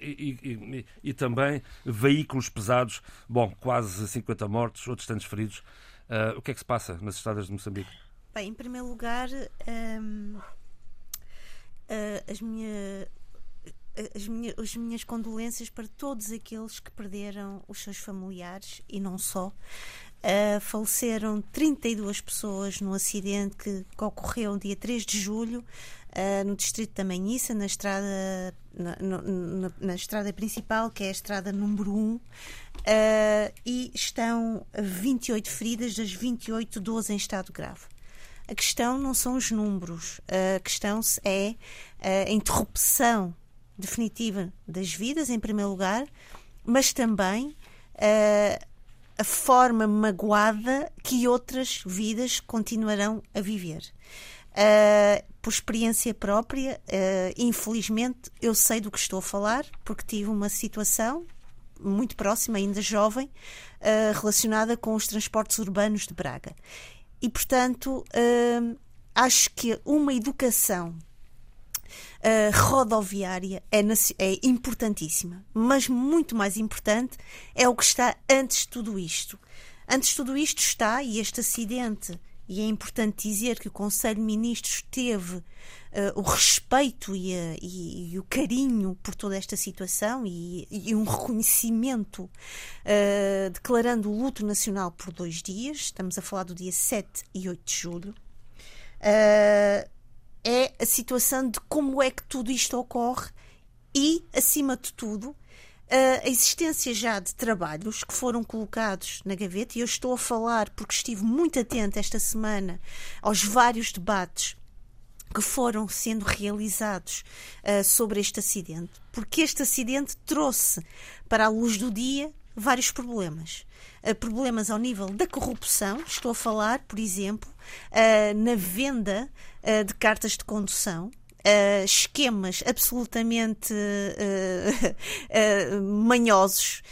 e, e, e, também veículos pesados. Bom, quase 50 mortos, outros tantos feridos. o que é que se passa nas estradas de Moçambique? Bem, em primeiro lugar, um, as minhas as minhas, as minhas condolências para todos aqueles que perderam os seus familiares e não só. Uh, faleceram 32 pessoas no acidente que, que ocorreu no dia 3 de julho uh, no distrito da Manhissa, na estrada, na, na, na, estrada principal, que é a estrada número 1, uh, e estão 28 feridas, das 28, 12 em estado grave. A questão não são os números, a questão é a interrupção definitiva das vidas, em primeiro lugar, mas também uh, a forma magoada que outras vidas continuarão a viver. Uh, por experiência própria, uh, infelizmente, eu sei do que estou a falar, porque tive uma situação muito próxima, ainda jovem, uh, relacionada com os transportes urbanos de Braga. E, portanto, acho que uma educação uh, rodoviária é, é importantíssima, mas muito mais importante é o que está antes de tudo isto. Antes de tudo isto está, e este acidente, e é importante dizer que o Conselho de Ministros teve uh, o respeito e, a, e, e, o carinho por toda esta situação e, e um reconhecimento, uh, declarando o luto nacional por dois dias, estamos a falar do dia 7 e 8 de julho. Uh, é a situação de como é que tudo isto ocorre e, acima de tudo, a existência já de trabalhos que foram colocados na gaveta, e eu estou a falar porque estive muito atenta esta semana aos vários debates que foram sendo realizados uh, sobre este acidente, porque este acidente trouxe para a luz do dia vários problemas. Uh, problemas ao nível da corrupção, estou a falar, por exemplo, uh, na venda de cartas de condução, uh, esquemas absolutamente uh, uh, manhosos.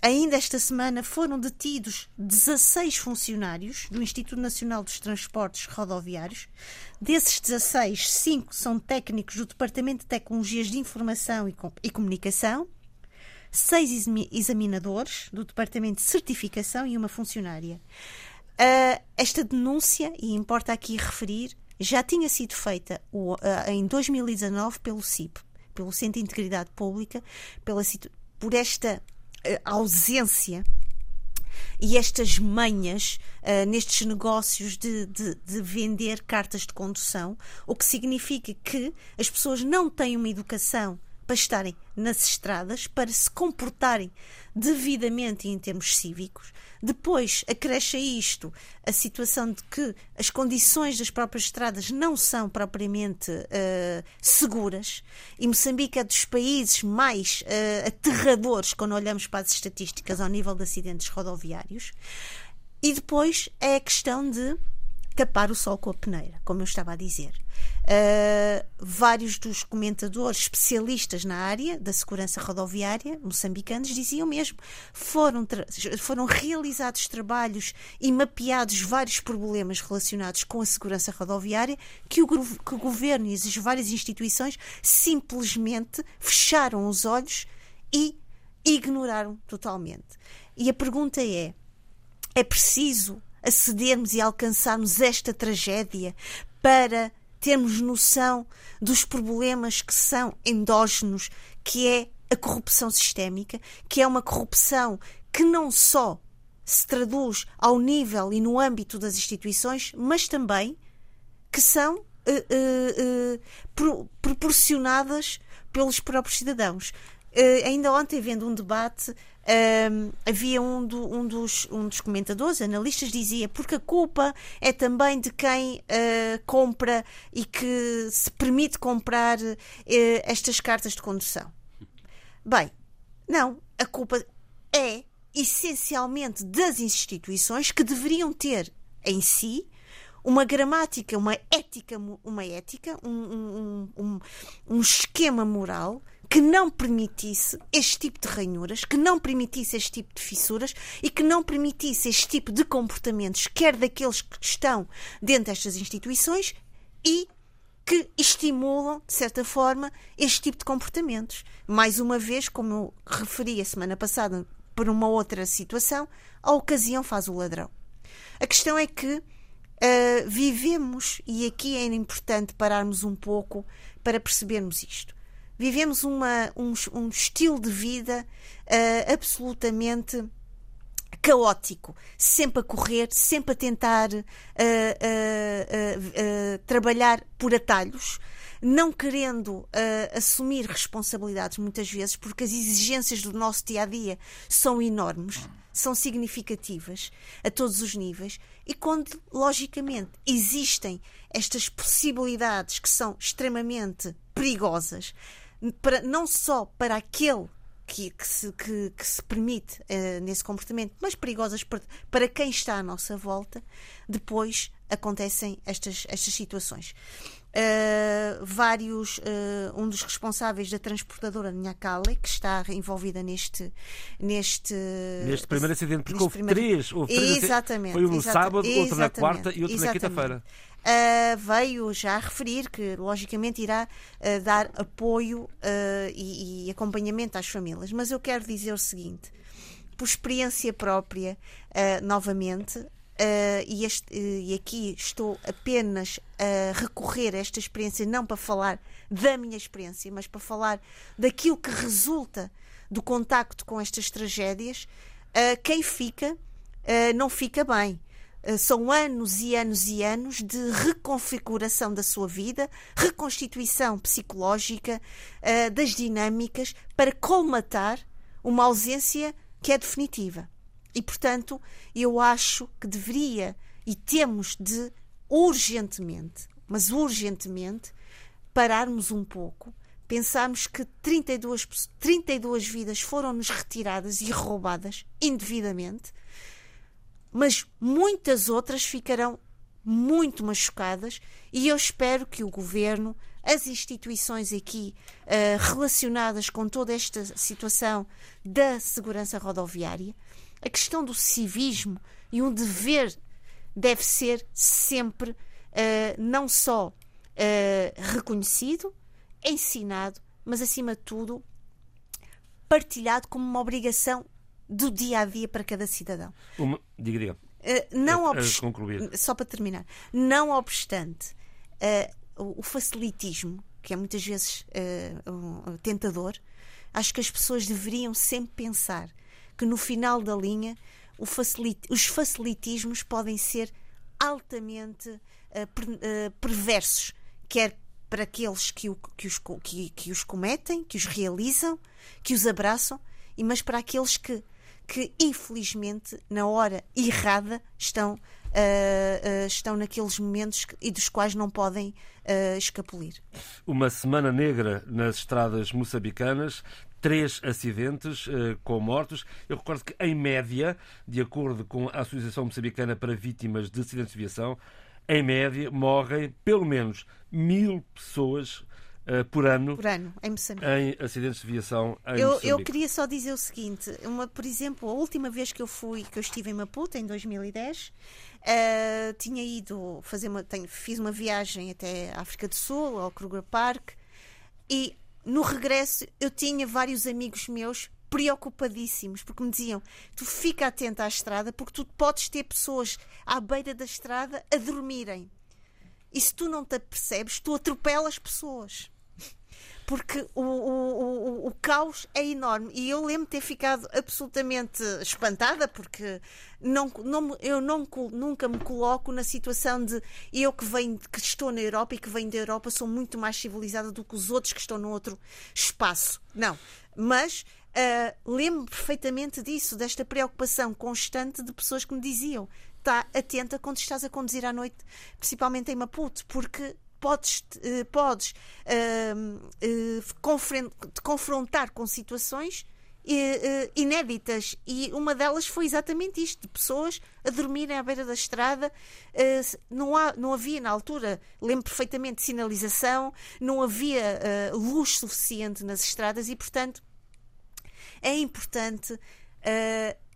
ainda esta semana foram detidos 16 funcionários do Instituto Nacional dos Transportes Rodoviários. Desses 16, 5 são técnicos do Departamento de Tecnologias de Informação e Comunicação seis examinadores do Departamento de Certificação e uma funcionária. Uh, esta denúncia, e importa aqui referir, já tinha sido feita em 2019 pelo CIP, pelo Centro de Integridade Pública, pela, por esta eh, ausência e estas manhas uh, nestes negócios de, de, de, vender cartas de condução, o que significa que as pessoas não têm uma educação para estarem nas estradas, para se comportarem devidamente em termos cívicos. Depois acresce a isto a situação de que as condições das próprias estradas não são propriamente uh, seguras e Moçambique é dos países mais uh, aterradores quando olhamos para as estatísticas ao nível de acidentes rodoviários. E depois é a questão de tapar o sol com a peneira, como eu estava a dizer. Uh, vários dos comentadores especialistas na área da segurança rodoviária moçambicanos diziam mesmo foram foram realizados trabalhos e mapeados vários problemas relacionados com a segurança rodoviária que o, que o governo e as várias instituições simplesmente fecharam os olhos e ignoraram totalmente. E a pergunta é: é preciso acedermos e alcançarmos esta tragédia para termos noção dos problemas que são endógenos, que é a corrupção sistémica, que é uma corrupção que não só se traduz ao nível e no âmbito das instituições, mas também que são uh, uh, uh, pro, proporcionadas pelos próprios cidadãos. ainda ontem, vendo um debate um, havia um, do, um, dos, um dos comentadores, analistas, dizia porque a culpa é também de quem uh, compra e que se permite comprar uh, estas cartas de condução. Bem, não, a culpa é essencialmente das instituições que deveriam ter em si uma gramática, uma ética, uma ética, um, um, um, um esquema moral que não permitisse este tipo de ranhuras, que não permitisse este tipo de fissuras e que não permitisse este tipo de comportamentos, quer daqueles que estão dentro destas instituições e que estimulam, de certa forma, este tipo de comportamentos. Mais uma vez, como eu referi a semana passada por uma outra situação, a ocasião faz o ladrão. A questão é que uh, vivemos, e aqui é importante pararmos um pouco para percebermos isto vivemos uma, um, um estilo de vida uh, absolutamente caótico, sempre a correr, sempre a tentar uh, uh, trabalhar por atalhos, não querendo assumir responsabilidades muitas vezes, porque as exigências do nosso dia a dia são enormes, são significativas a todos os níveis, e quando, logicamente, existem estas possibilidades que são extremamente perigosas para, não só para aquele que, que, se, que, que se permite uh, nesse comportamento, mas perigosas para, para quem está à nossa volta, depois acontecem estas, estas situações. Uh, vários, uh, um dos responsáveis da transportadora Nhacale, que está envolvida neste neste, neste primeiro acidente, porque houve, primeiro... três, houve três. Exatamente. Foi um no exatamente, sábado, outro na quarta e outro na quinta-feira uh, veio já referir que, logicamente, irá uh, dar apoio uh, e, e, acompanhamento às famílias. Mas eu quero dizer o seguinte, por experiência própria, novamente, e, este, e aqui estou apenas a recorrer a esta experiência, não para falar da minha experiência, mas para falar daquilo que resulta do contacto com estas tragédias, quem fica não fica bem Uh, são anos e anos e anos de reconfiguração da sua vida, reconstituição psicológica uh, das dinâmicas para colmatar uma ausência que é definitiva. E, portanto, eu acho que deveria e temos de urgentemente, mas urgentemente, pararmos um pouco, pensarmos que 32, 32 vidas foram-nos retiradas e roubadas indevidamente, mas muitas outras ficarão muito machucadas e eu espero que o governo, as instituições aqui uh, relacionadas com toda esta situação da segurança rodoviária, a questão do civismo e um dever deve ser sempre uh, não só uh, reconhecido, ensinado, mas acima de tudo partilhado como uma obrigação do dia a dia para cada cidadão. Uma, diga, diga. Uh, não obstante, só para terminar, não obstante o facilitismo, que é muitas vezes tentador, acho que as pessoas deveriam sempre pensar que no final da linha facilit os facilitismos podem ser altamente uh, per uh, perversos, quer para aqueles que, o, que, os, que, que, os cometem, que os realizam, que os abraçam, e mas para aqueles que, que infelizmente, na hora errada, estão, uh, estão naqueles momentos e dos quais não podem escapulir. Uma semana negra nas estradas moçambicanas três acidentes uh, com mortos. Eu recordo que, em média, de acordo com a Associação Moçambicana para Vítimas de Acidentes de Viação, em média morrem pelo menos mil pessoas uh, por ano, por ano em, em, acidentes de viação em eu, eu, queria só dizer o seguinte: uma, por exemplo, a última vez que eu fui, que eu estive em Maputo, em 2010, uh, eh, tinha ido fazer uma, tenho, fiz uma viagem até a África do Sul, ao Kruger Park, e no regresso eu tinha vários amigos meus preocupadíssimos porque me diziam: tu fica atenta à estrada porque tu podes ter pessoas à beira da estrada a dormirem. E se tu não te apercebes, tu atropelas pessoas porque o, o, o, o, caos é enorme. E eu lembro ter ficado absolutamente espantada, porque não, não, eu não, nunca me coloco na situação de eu que, venho, que estou na Europa e que venho da Europa sou muito mais civilizada do que os outros que estão no outro espaço. Não. Mas uh, lembro perfeitamente disso, desta preocupação constante de pessoas que me diziam está atenta quando estás a conduzir à noite, principalmente em Maputo, porque podes, uh, podes uh, uh, te confrontar com situações inéditas. E uma delas foi exatamente isto de pessoas a dormirem à beira da estrada não, há, não havia na altura lembro perfeitamente sinalização não havia luz suficiente nas estradas e portanto é importante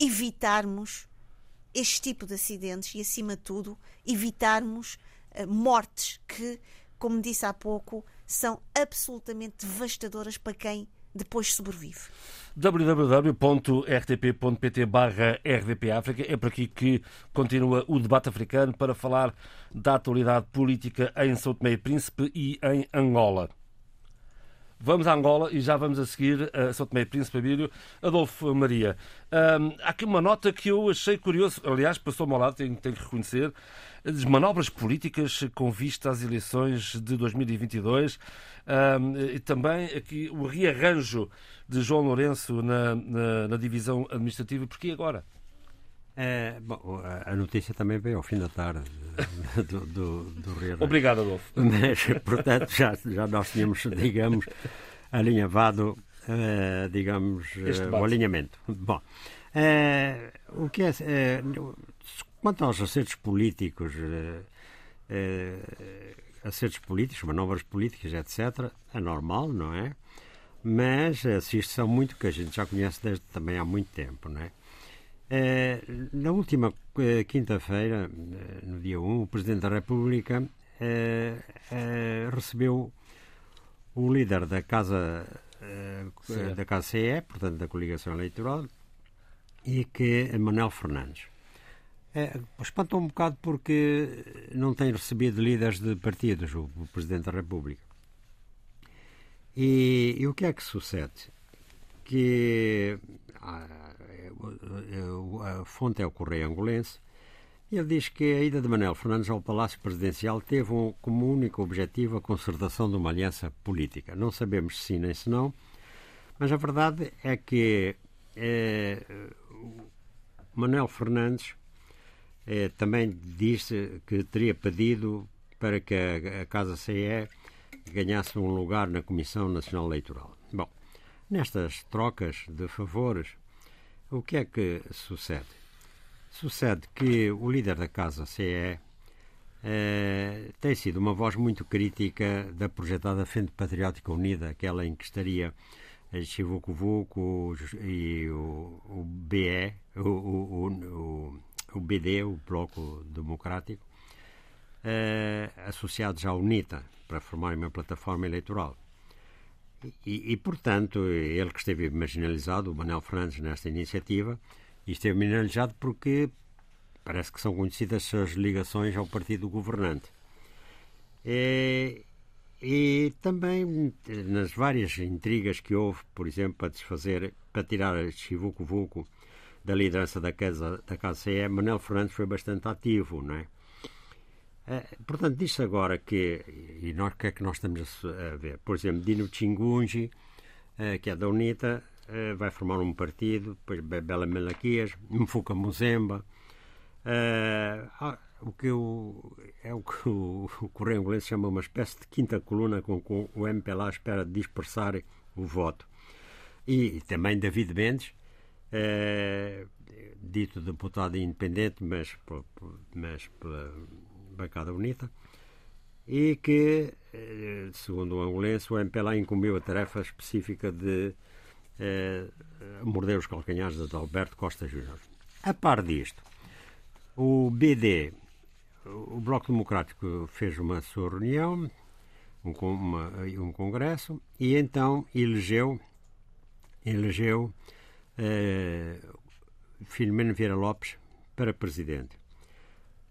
evitarmos este tipo de acidentes e acima de tudo evitarmos mortes que como disse há pouco, são absolutamente devastadoras para quem depois sobrevive. www.rtp.pt barra rdpafrica é por aqui que continua o debate africano para falar da atualidade política em São Tomé e Príncipe e em Angola. Vamos a Angola e já vamos a seguir a São Tomé e Príncipe Abílio. Adolfo Maria, hum, há aqui uma nota que eu achei curioso, aliás, passou-me ao lado, tenho, tenho que reconhecer, manobras políticas com vista às eleições de 2022 hum, e também aqui o rearranjo de João Lourenço na, na, na divisão administrativa. Porquê agora? É, bom, a notícia também veio ao fim da tarde do, do, do rearranjo. Obrigado, Adolfo. Mas, portanto, já, já nós tínhamos, digamos, alinhavado, uh, digamos, uh, o alinhamento. Bom, uh, o que é, quanto aos acertos políticos, acertos políticos, manobras políticas, etc., é normal, não é? Mas assiste-se a muito que a gente já conhece desde também há muito tempo, não é? Eh, na última eh, quinta-feira, eh, no dia 1, o Presidente da República recebeu o líder da Casa da Casa CE, portanto da coligação eleitoral, e que é Manuel Fernandes. É, espantou um bocado porque não tem recebido líderes de partidos, o, o Presidente da República. E, e, o que é que sucede? Que ah, a fonte é o Correio Angolense, Ele diz que a ida de Manuel Fernandes ao Palácio Presidencial teve um, como único objetivo a concertação de uma aliança política. Não sabemos se sim nem se não, mas a verdade é que é, Manuel Fernandes é, também disse que teria pedido para que a, a Casa CE ganhasse um lugar na Comissão Nacional Eleitoral. Bom, nestas trocas de favores, o que é que sucede? Sucede que o líder da Casa CE eh, tem sido uma voz muito crítica da projetada Frente Patriótica Unida, aquela em que estaria Chivuco Vuco e o, o BE, o, o, o, BD, o Bloco Democrático, eh, associados à UNITA para formar uma plataforma eleitoral. E, e, portanto, ele que esteve marginalizado, o Manuel Fernandes, nesta iniciativa, e esteve marginalizado porque parece que são conhecidas as suas ligações ao partido governante. E, e também nas várias intrigas que houve, por exemplo, para desfazer, para tirar Chivuco Vuco da liderança da Casa, da CE, Manuel Fernandes foi bastante ativo, não é? Eh, portanto, diz-se agora que, e nós, o que é que nós estamos a, ver? Por exemplo, Dino Chingunji, uh, que é da UNITA, uh, vai formar um partido, depois Bela Melaquias, Mfuka Muzemba, o que o, é o que o, o Correio Inglês chama uma espécie de quinta coluna com que o MPLA espera dispersar o voto. E, e também David Mendes, dito deputado independente, mas, mas pela bancada bonita, e que, eh, segundo o angolense, o MPLA incumbiu a tarefa específica de eh, morder os calcanhares de Alberto Costa Júnior. A par disto, o BD, o Bloco Democrático, fez uma sua reunião, um, uma, um congresso, e então elegeu, elegeu eh, Filomeno Vieira Lopes para presidente.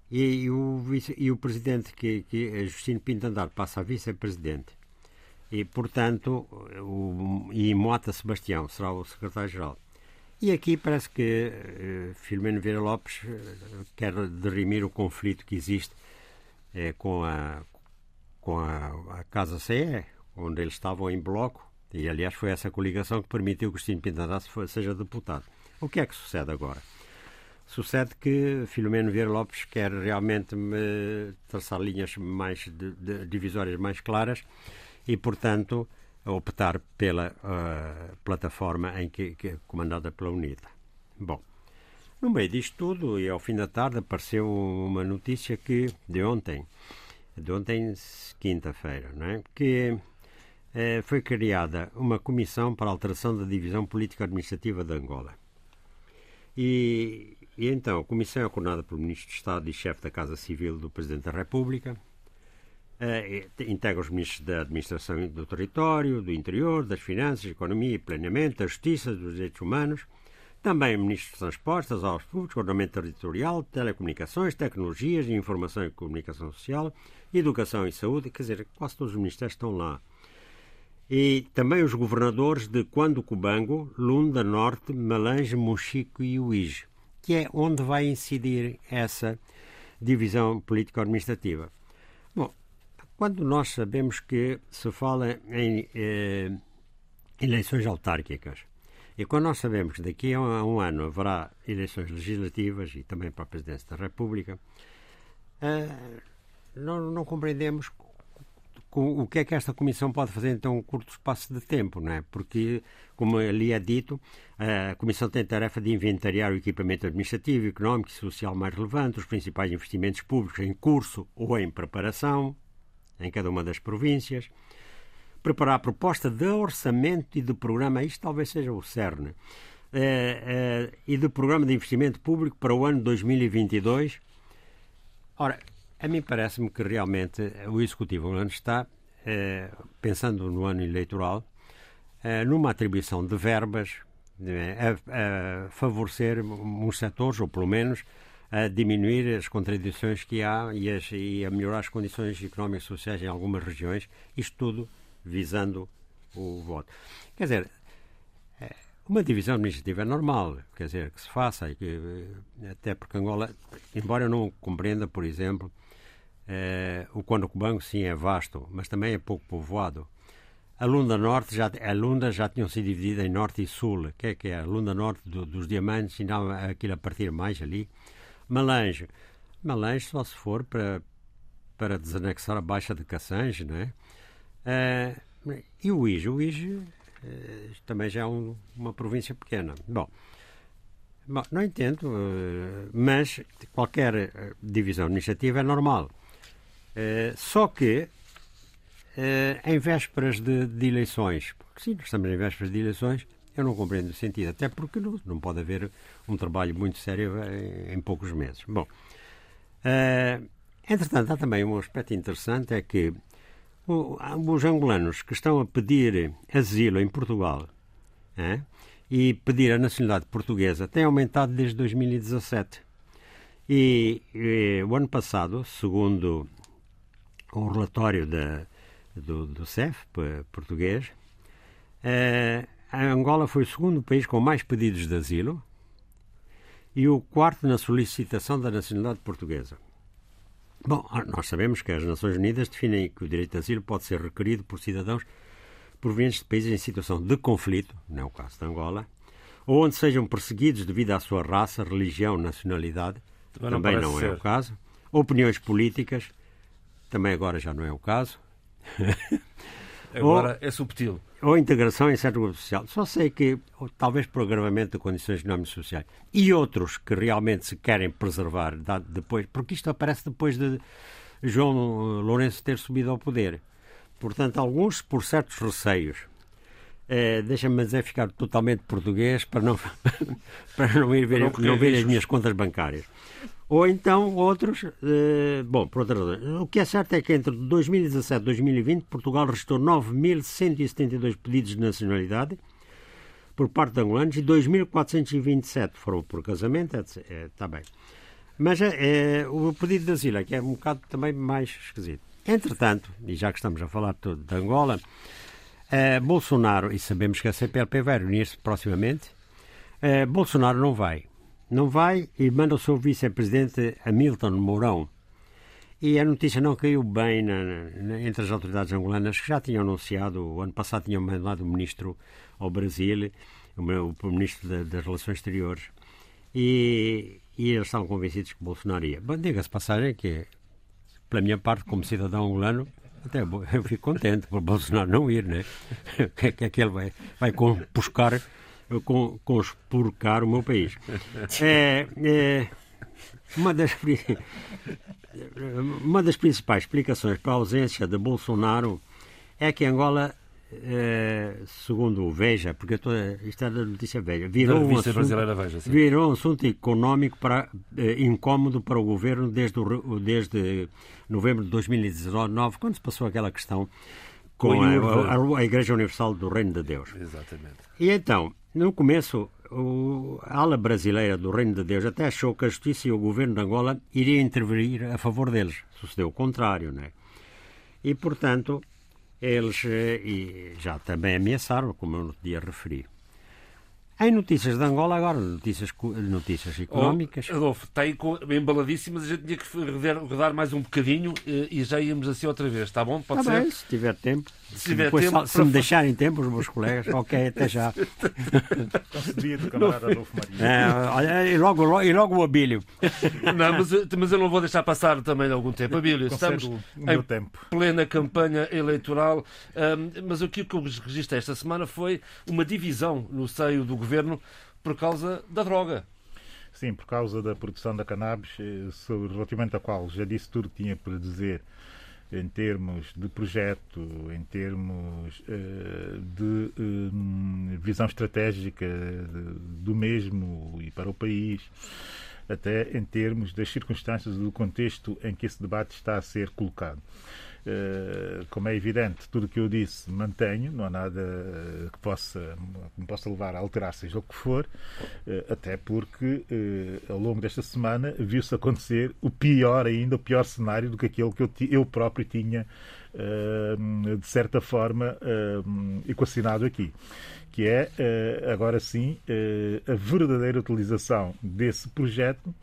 E, o, vice, e o presidente, que, que é Justino Pinto Andar, passa a vice-presidente. E, portanto, o, e Mota Sebastião será o secretário-geral. E aqui parece que uh, Filomeno Vieira Lopes uh, quer derimir o conflito que existe uh, com, a, com a, a, Casa CE, onde eles estavam em bloco, e aliás foi essa coligação que permitiu que Justino Pinto Andar seja deputado. O que é que sucede agora? Sucede que Filomeno Vieira Lopes quer realmente traçar linhas mais de, de, divisórias mais claras e, portanto, optar pela uh, plataforma em que, que é comandada pela UNITA. Bom, no meio disto tudo, e ao fim da tarde, apareceu uma notícia que de ontem, de ontem, quinta-feira, não é? que foi criada uma comissão para a alteração da divisão política-administrativa de Angola. E e então, a comissão é coordenada pelo Ministro de Estado e chefe da Casa Civil do Presidente da República. Uh, integra os ministros da Administração do Território, do Interior, das Finanças, Economia e Planeamento, da Justiça, dos Direitos Humanos. Também Ministro dos Transportes, das Obras Públicas, Ordenamento Territorial, Telecomunicações, Tecnologias Informação e Comunicação Social, Educação e Saúde. Quer dizer, quase todos os ministérios estão lá. E também os governadores de Quando Cubango, Lunda Norte, Malange, Mochico e Uige que é onde vai incidir essa divisão político-administrativa. Bom, quando nós sabemos que se fala em eh, eleições autárquicas, e quando nós sabemos que daqui a um ano haverá eleições legislativas e também para a Presidência da República, eh, não compreendemos o que é que esta Comissão pode fazer em tão curto espaço de tempo, não é? Porque, como ali é dito, a Comissão tem a tarefa de inventariar o equipamento administrativo, económico e social mais relevante, os principais investimentos públicos em curso ou em preparação, em cada uma das províncias, preparar a proposta de orçamento e de programa, isto talvez seja o CERN, eh, eh, e de programa de investimento público para o ano 2022. Ora, a mim parece-me que realmente o Executivo está, eh, pensando no ano eleitoral, eh, numa atribuição de verbas é, a, a, favorecer uns setores, ou pelo menos a diminuir as contradições que há e, as, e a melhorar as condições económicas e sociais em algumas regiões, isto tudo visando o voto. Quer dizer, eh, uma divisão administrativa é normal, quer dizer, que se faça, que, até porque Angola, embora eu não compreenda, por exemplo, eh, o Quando sim é vasto, mas também é pouco povoado. A Lunda Norte já, a Lunda já tinham sido dividida em Norte e Sul, que é que é a Lunda Norte do, dos Diamantes, e não aquilo a partir mais ali. Malange, Malange só se for para, para desanexar a Baixa de Cassange, não é? Uh, e o Ige, o Ige uh, também já é um, uma província pequena. Bom, bom não entendo, uh, mas qualquer divisão administrativa é normal. Só que em vésperas de, de, eleições, porque sim, estamos em vésperas de eleições, eu não compreendo o sentido, até porque não, não pode haver um trabalho muito sério em, em poucos meses. Bom, entretanto, há também um aspecto interessante, é que os angolanos que estão a pedir asilo em Portugal é, e pedir a nacionalidade portuguesa têm aumentado desde 2017. E, e o ano passado, segundo o relatório da, do, do CEF português, eh, a Angola foi o segundo país com mais pedidos de asilo e o quarto na solicitação da nacionalidade portuguesa. Bom, ah, nós sabemos que as Nações Unidas definem que o direito de asilo pode ser requerido por cidadãos provenientes de países em situação de conflito, não é o caso de Angola, ou onde sejam perseguidos devido à sua raça, religião, nacionalidade, também, também não, não é o caso, opiniões políticas, também agora já não é o caso. Agora ou, é subtil. Ou integração em certo grupo social. Só sei que, talvez por agravamento de condições económicas e sociais. E outros que realmente se querem preservar depois, porque isto aparece depois de João Lourenço ter subido ao poder. Portanto, alguns por certos receios. Eh, Deixa-me dizer ficar totalmente português para não, para não ir ver, não, não ver as minhas contas bancárias. Ou então outros, eh, bom, por outra razão. O que é certo é que entre 2017 e 2020 Portugal registrou 9.172 pedidos de nacionalidade por parte de angolanos e 2.427 foram por casamento, está é, é, bem. Mas é, o pedido de asilo é que é um bocado também mais esquisito. Entretanto, e já que estamos a falar de, de Angola, eh, Bolsonaro, e sabemos que a CPLP vai reunir-se proximamente, eh, Bolsonaro não vai não vai e manda o seu vice-presidente Hamilton Mourão. E a notícia não caiu bem na, na, entre as autoridades angolanas, que já tinham anunciado, o ano passado tinham mandado o ministro ao Brasil, o, o ministro das Relações Exteriores, e, e, eles estavam convencidos que Bolsonaro ia. Bom, diga-se passagem que, pela minha parte, como cidadão angolano, até eu fico contente por Bolsonaro não ir, né? que, que é que ele vai, vai buscar com, conspurcar o meu país. É, é, uma, das, uma das principais explicações para a ausência de Bolsonaro é que Angola é, segundo o Veja, porque estou, isto é da notícia Veja, virou, um assunto, Veja, virou um assunto económico para, é, incómodo para o governo desde, o, desde novembro de 2019, quando se passou aquela questão com a, a, a, Igreja Universal do Reino de Deus. Exatamente. E então, no começo, a ala brasileira do Reino de Deus até achou que a justiça e o governo de Angola iriam intervir a favor deles. Sucedeu o contrário, né? E, portanto, eles eh, e já também ameaçaram, como eu no dia referi. Em notícias de Angola, agora, notícias, notícias económicas. Oh, Adolfo, está aí com, embaladíssimas, a gente tinha que rodar mais um bocadinho eh, e já íamos assim outra vez, está bom? Pode está ser? Bem, se tiver tempo. Se, depois, tempo. Se, se me deixarem tempo, os meus colegas, ok, até já. Concebia do camarada Adolfo Maria. É, e, logo, e logo o Abílio. Não, mas, mas eu não vou deixar passar também algum tempo. Abílio, estamos em tempo. plena campanha eleitoral, um, mas o que eu registrei esta semana foi uma divisão no seio do governo por causa da droga. Sim, por causa da produção da cannabis, eh, relativamente à qual já disse tudo que tinha para dizer em termos de projeto, em termos uh, de uh, visão estratégica do mesmo e para o país, até em termos das circunstâncias do contexto em que esse debate está a ser colocado. Uh, como é evidente, tudo o que eu disse mantenho, não há nada que possa, que me possa levar a alterar, seja o que for, uh, até porque ao longo desta semana viu-se acontecer o pior ainda, o pior cenário do que aquele que eu, eu próprio tinha, de certa forma, equacionado aqui que é, agora sim, a verdadeira utilização desse projeto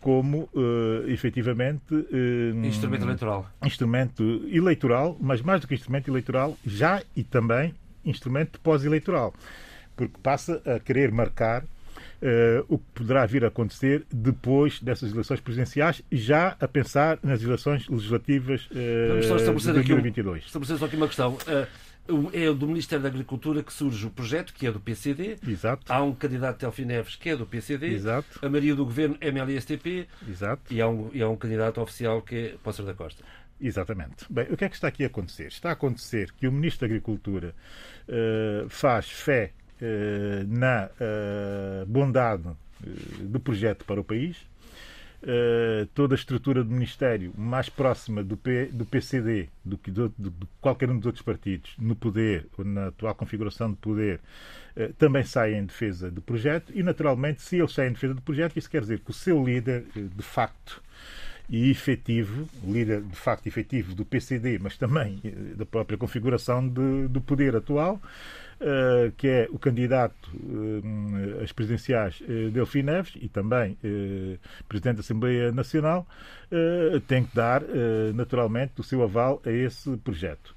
como uh, efetivamente uh, instrumento eleitoral. Instrumento eleitoral, mas mais do que instrumento eleitoral, já e também instrumento pós-eleitoral, porque passa a querer marcar Uh, o que poderá vir a acontecer depois dessas eleições presidenciais, já a pensar nas eleições legislativas uh, de 2022. Aqui estabelecer só aqui uma questão. Uh, é do Ministério da Agricultura que surge o projeto, que é do PCD. Exato. Há um candidato Telfi Neves, que é do PCD. Exato. A maioria do governo é MLSTP. Exato. E há um, e há um candidato oficial que é Pócer da Costa. Exatamente. Bem, o que é que está aqui a acontecer? Está a acontecer que o Ministro da Agricultura uh, faz fé uh, na uh, bondade do projeto para o país, uh, toda a estrutura do Ministério mais próxima do, P, do PCD do que de, de, de, qualquer um dos outros partidos no poder, ou na atual configuração de poder, uh, também sai em defesa do projeto. E, naturalmente, se eles saem em defesa do projeto, isso quer dizer que o seu líder, eh, de facto, e efetivo, líder de facto efetivo do PCD, mas também da própria configuração de, do poder atual, que é o candidato uh, às presidenciais uh, Delfim Neves e também Presidente da Assembleia Nacional, tem que dar naturalmente o seu aval a esse projeto.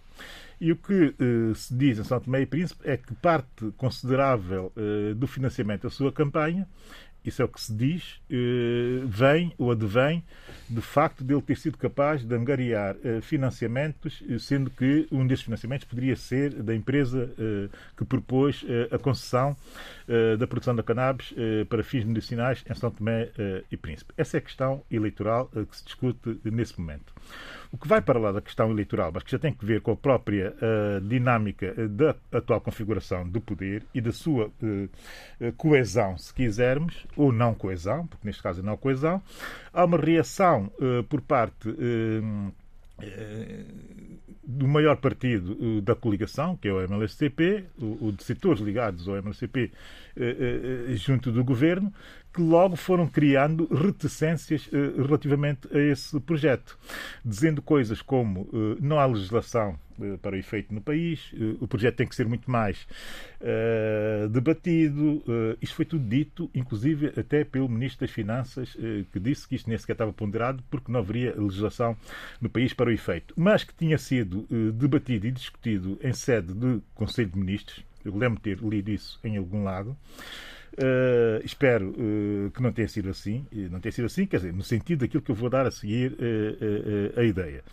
E o que se diz em São Tomé e Príncipe é que parte considerável do financiamento da sua campanha isso é o que se diz, eh, vem ou advém do facto de ele ter sido capaz de angariar eh, financiamentos, eh, sendo que um desses financiamentos poderia ser da empresa que propôs a concessão da produção da cannabis para fins medicinais em São Tomé e Príncipe. Essa é a questão eleitoral que se discute nesse momento. O que vai para lá da questão eleitoral, mas que já tem que ver com a própria uh, dinâmica eh, da atual configuração do poder e da sua uh, coesão, se quisermos, ou não coesão, porque neste caso é não coesão, há uma reação uh, por parte do maior partido da coligação, que é o MLSTP, o, de setores ligados ao MLSTP junto do governo, que logo foram criando reticências uh, relativamente a esse projeto, dizendo coisas como não há legislação para o efeito no país, o projeto tem que ser muito mais debatido. isto foi tudo dito, inclusive até pelo Ministro das Finanças, que disse que isto nem sequer estava ponderado porque não haveria legislação no país para o efeito, mas que tinha sido debatido e discutido em sede de Conselho de Ministros. Eu lembro ter lido isso em algum lado. Uh, espero uh, que não tenha sido assim. Não tenha sido assim, quer dizer, no sentido daquilo que eu vou dar a seguir uh, a ideia.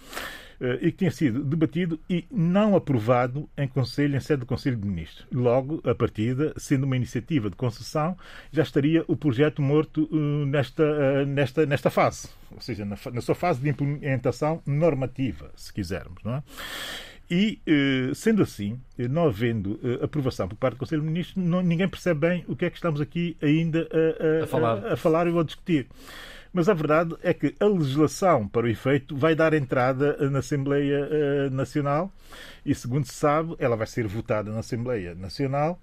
e que tenha sido debatido e não aprovado em Conselho, em sede do Conselho de Ministros. Logo, a partida, sendo uma iniciativa de concessão, já estaria o projeto morto nesta, nesta, nesta fase, ou seja, na, na sua fase de implementação normativa, se quisermos. Não é? E, eh, sendo assim, eh, não havendo eh, aprovação por parte do Conselho de Ministros, não, ninguém percebe bem o que é que estamos aqui ainda a, a, a falar. A, a falar ou a discutir. Mas a verdade é que a legislação, para o efeito, vai dar entrada na Assembleia Nacional e, segundo se sabe, ela vai ser votada na Assembleia Nacional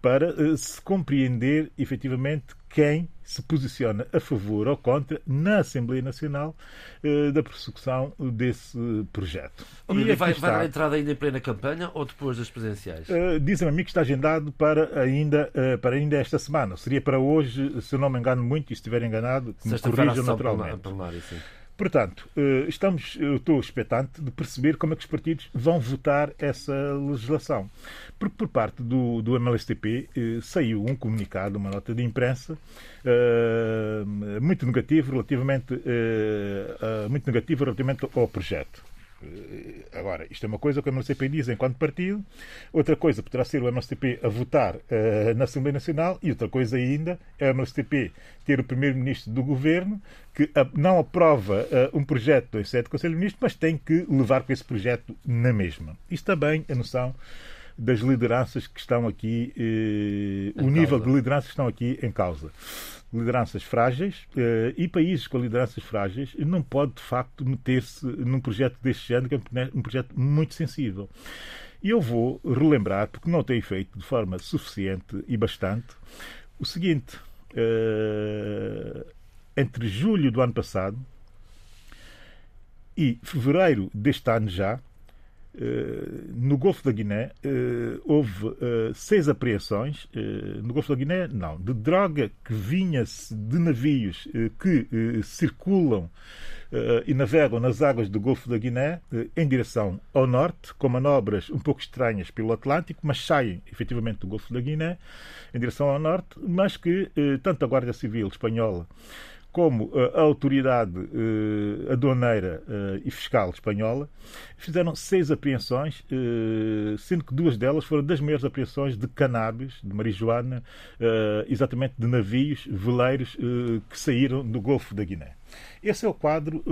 para se compreender efetivamente quem se posiciona a favor ou contra na Assembleia Nacional uh, da persecução desse projeto. e vai, está, vai dar entrada ainda em plena campanha ou depois das presidenciais? Uh, Dizem-me a mim que está agendado para ainda, uh, para ainda esta semana. Seria para hoje, se eu não me engano muito, e se estiver enganado, que me corrijam naturalmente. Plenário, Portanto, estamos, eu estou expectante de perceber como é que os partidos vão votar essa legislação. Porque por parte do, do MLSTP eh, saiu um comunicado, uma nota de imprensa, eh, muito negativo relativamente, eh, muito negativo relativamente ao projeto. Agora, isto é uma coisa que o MLCP diz enquanto partido, outra coisa poderá ser o MLCP a votar uh, na Assembleia Nacional e outra coisa ainda é o MLCP ter o primeiro-ministro do governo que não aprova uh, um projeto do sede do Conselho de Ministros, mas tem que levar com esse projeto na mesma. Isto também é a noção das lideranças que estão aqui, eh, o nível de lideranças que estão aqui em causa. Lideranças frágeis eh, e países com lideranças frágeis não pode, de facto, meter-se num projeto deste género, que é um projeto muito sensível. E eu vou relembrar, porque não tem feito de forma suficiente e bastante, o seguinte: uh, entre julho do ano passado e fevereiro deste ano já, no Golfo da Guiné uh, houve uh, seis apreensões. no Golfo da Guiné, não, de droga que vinha de navios que circulam e navegam nas águas do Golfo da Guiné em direção ao norte, com manobras um pouco estranhas pelo Atlântico, mas saem efetivamente do Golfo da Guiné em direção ao norte, mas que tanto a Guarda Civil espanhola como eh, a autoridade uh, aduaneira uh, e fiscal espanhola fizeram seis apreensões, uh, sendo que duas delas foram das maiores apreensões de cannabis, de marijuana, exatamente de navios, veleiros que saíram do Golfo da Guiné. Esse é o quadro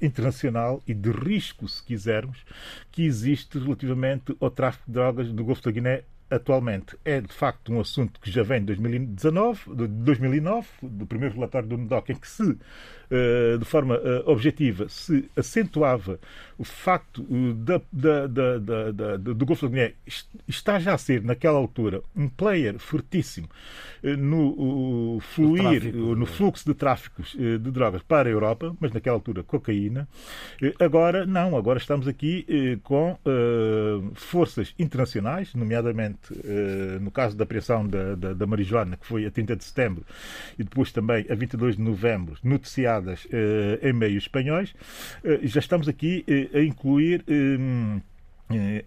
internacional e de risco, se quisermos, que existe relativamente ao tráfico de drogas do Golfo da Guiné atualmente é de facto um assunto que já vem de 2019, de 2009, do primeiro relatório do NDOC, em que se de forma eh, objetiva, se acentuava o facto eh, da, da, da, do Golfo da Guiné está já a ser, naquela altura, um player fortíssimo no fluir, no fluxo de tráficos de drogas para a Europa, mas naquela altura cocaína. Agora, não, agora estamos aqui com forças internacionais, nomeadamente no caso da apreensão da, da, da marijuana, que foi a 30 de setembro, e depois também a 22 de novembro, noticiado eh, em meios espanhóis. Eh, já estamos aqui eh, a incluir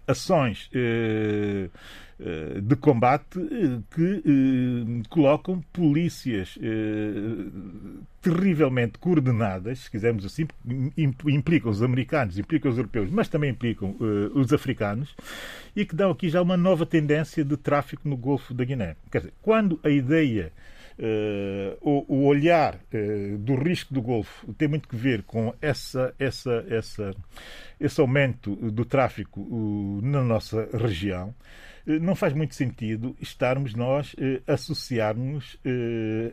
ações de combate que colocam polícias terrivelmente coordenadas, se quisermos assim, implicam os americanos, implicam os europeus, mas também implicam os africanos, e que dão aqui já uma nova tendência de tráfico no Golfo da Guiné. Quer dizer, quando a ideia o, o, olhar uh, do risco do Golfo tem muito que ver com essa, essa, essa, esse aumento do tráfico na nossa região. Não faz muito sentido estarmos nós associarmos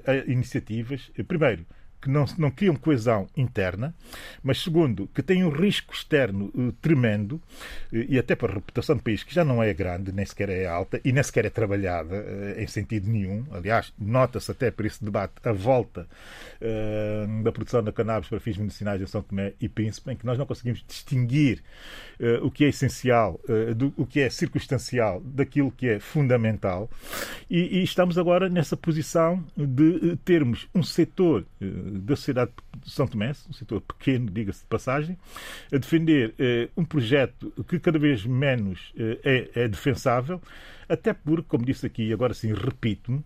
a iniciativas, primeiro, que não, não criam coesão interna, mas segundo, que têm um risco externo uh, tremendo, uh, e até para a reputação do país, que já não é grande, nem sequer é alta, e nem sequer é trabalhada uh, em sentido nenhum. Aliás, nota-se até por esse debate a volta da produção da cannabis para fins medicinais em São Tomé e Príncipe, em que nós não conseguimos distinguir o que é essencial, do, o que é circunstancial, daquilo que é fundamental, e, e estamos agora nessa posição de termos um setor da sociedade de São Tomé, um setor pequeno, diga-se de passagem, a defender eh, um projeto que cada vez menos eh, é, é, defensável, até porque, como disse aqui, agora sim repito-me,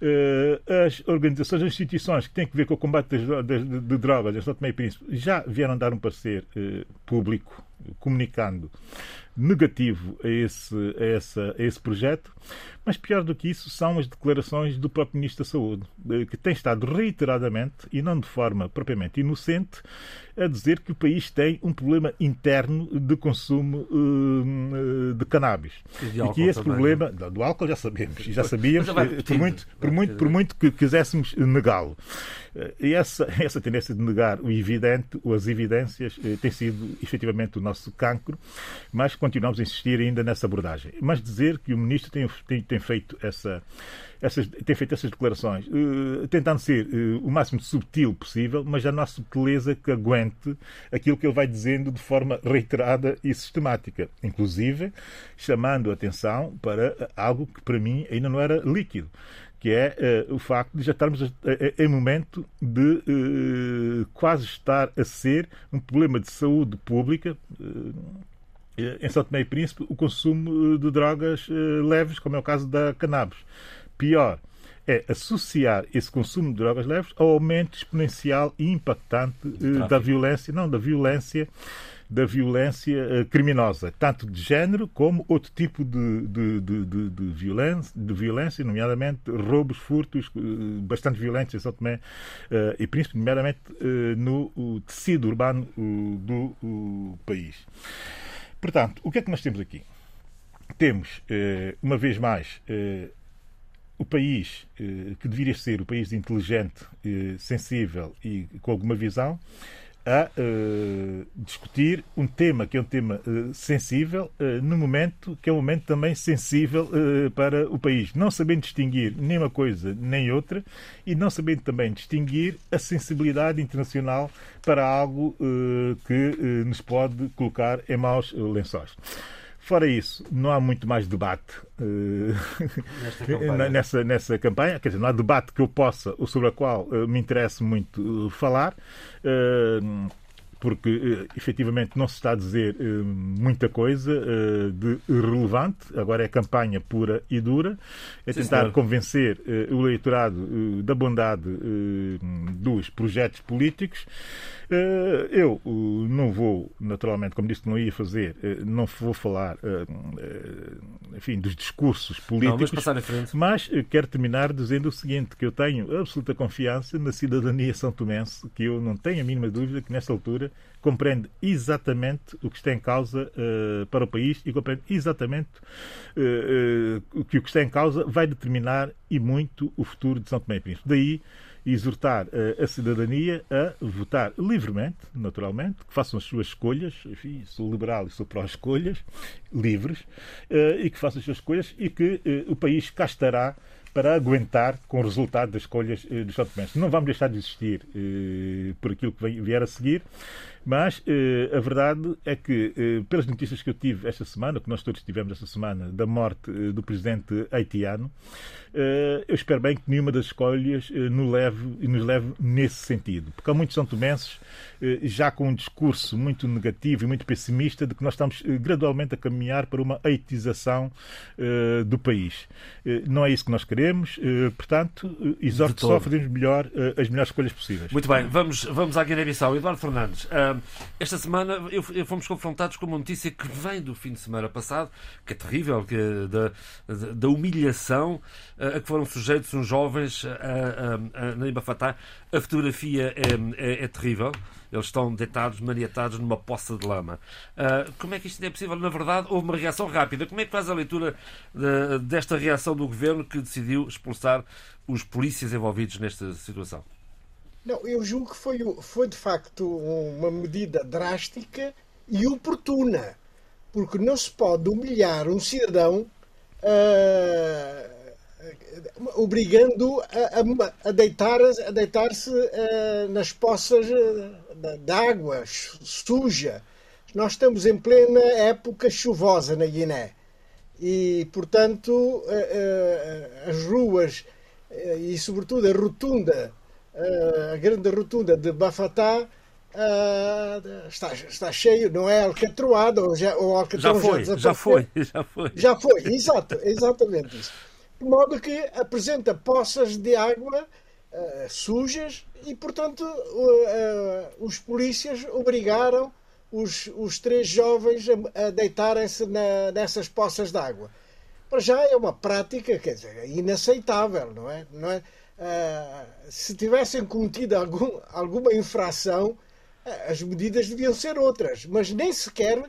eh, as organizações, as instituições que têm que ver com o combate das, das, de drogas em São Tomé e Príncipe já vieram dar um parecer público comunicando negativo a esse, a, essa, a esse projeto, mas pior do que isso são as declarações do próprio Ministro da Saúde, que tem estado reiteradamente, e não de forma propriamente inocente, a dizer que o país tem um problema interno de consumo uh, de cannabis. E, e que esse também, problema, não? do álcool já sabemos, já sabíamos, por muito, por muito, por muito que quiséssemos negá-lo. E essa, essa tendência de negar o evidente, ou as evidências, eh, tem sido efetivamente o nosso cancro, mas continuamos a insistir ainda nessa abordagem. Mas dizer que o Ministro tem, tem, tem feito essa essas, tem feito essas declarações, uh, tentando ser uh, o máximo subtil possível, mas já não há subtileza que aguente aquilo que ele vai dizendo de forma reiterada e sistemática, inclusive chamando a atenção para algo que para mim ainda não era líquido que é uh, o facto de já estarmos em momento de uh, quase estar a ser um problema de saúde pública. Uh, em São Tomé e Príncipe, o consumo de drogas leves, como é o caso da cannabis. Pior é associar esse consumo de drogas leves ao aumento exponencial e impactante da violência, não, da violência da violência criminosa, tanto de género como outro tipo de, de, de, de, violência, de violência, nomeadamente roubos, furtos, bastante violentos em São Tomé e Príncipe, nomeadamente no tecido urbano do país. Portanto, o que é que nós temos aqui? temos, uma vez mais, o país que deveria ser o país inteligente, sensível e com alguma visão, a uh, discutir um tema que é um tema uh, sensível uh, no momento que é um momento também sensível para o país, não sabendo distinguir nem uma coisa nem outra e não sabendo também distinguir a sensibilidade internacional para algo que nos pode colocar em maus lençóis. Fora isso, não há muito mais debate uh, nessa, nessa campanha. Quer dizer, não há debate que eu possa, ou sobre a qual uh, me interesse muito uh, falar. Uh, porque uh, efetivamente não se está a dizer uh, muita coisa uh, de relevante, agora é campanha pura e dura, é Sim, tentar senhor. convencer o eleitorado da bondade dos projetos políticos. eu não vou, naturalmente, como disse que não ia fazer, não vou falar enfim, dos discursos políticos, não, mas quero terminar dizendo o seguinte, que eu tenho absoluta confiança na cidadania são tomense, que eu não tenho a mínima dúvida que nesta altura compreende exatamente o que está em causa uh, para o país e compreende exatamente uh, uh, que o que está em causa vai determinar e muito o futuro de São Tomé e Príncipe. Daí exortar a cidadania a votar livremente, naturalmente, que façam as suas escolhas, enfim, sou liberal e sou pró-escolhas, livres, e que façam as suas escolhas e que o país cá estará para aguentar com o resultado das escolhas eh, dos São Não vamos deixar de existir eh, por aquilo que vier a seguir, mas eh, a verdade é que, eh, pelas notícias que eu tive esta semana, que nós todos tivemos esta semana, da morte eh, do presidente haitiano, eu espero bem que nenhuma das escolhas nos leve, nos leve nesse sentido. Porque há muitos são tomenses já com um discurso muito negativo e muito pessimista de que nós estamos gradualmente a caminhar para uma haitização do país. Não é isso que nós queremos, portanto, exorto só a fazermos melhor, as melhores escolhas possíveis. Muito bem, vamos, vamos à Guiné-Bissau. Eduardo Fernandes, esta semana eu, eu, fomos confrontados com uma notícia que vem do fim de semana passado, que é terrível, que é da, da humilhação a que foram sujeitos uns jovens a, a, a, na Ibafatá. A fotografia é, é, é terrível. Eles estão deitados, maniatados numa poça de lama. Uh, como é que isto é possível? Na verdade, houve uma reação rápida. Como é que faz a leitura de, desta reação do governo que decidiu expulsar os polícias envolvidos nesta situação? Não, eu julgo que foi, foi de facto uma medida drástica e oportuna, porque não se pode humilhar um cidadão uh, obrigando a, a, a deitar-se a deitar uh, nas poças de água suja. Nós estamos em plena época chuvosa na Guiné e, portanto, uh, as ruas e, sobretudo, a rotunda a grande rotunda de Bafatá Uh, está, está cheio, não é alcatroado, ou, já, ou já foi, já, já foi, já foi. Já foi, exato, exatamente isso. De modo que apresenta poças de água uh, sujas e, portanto, uh, os polícias obrigaram os, os três jovens a, a deitarem-se nessas poças de água. Para já é uma prática, quer dizer, inaceitável, não é? Não é? Uh, se tivessem cometido algum, alguma infração, uh, as medidas deviam ser outras, mas nem sequer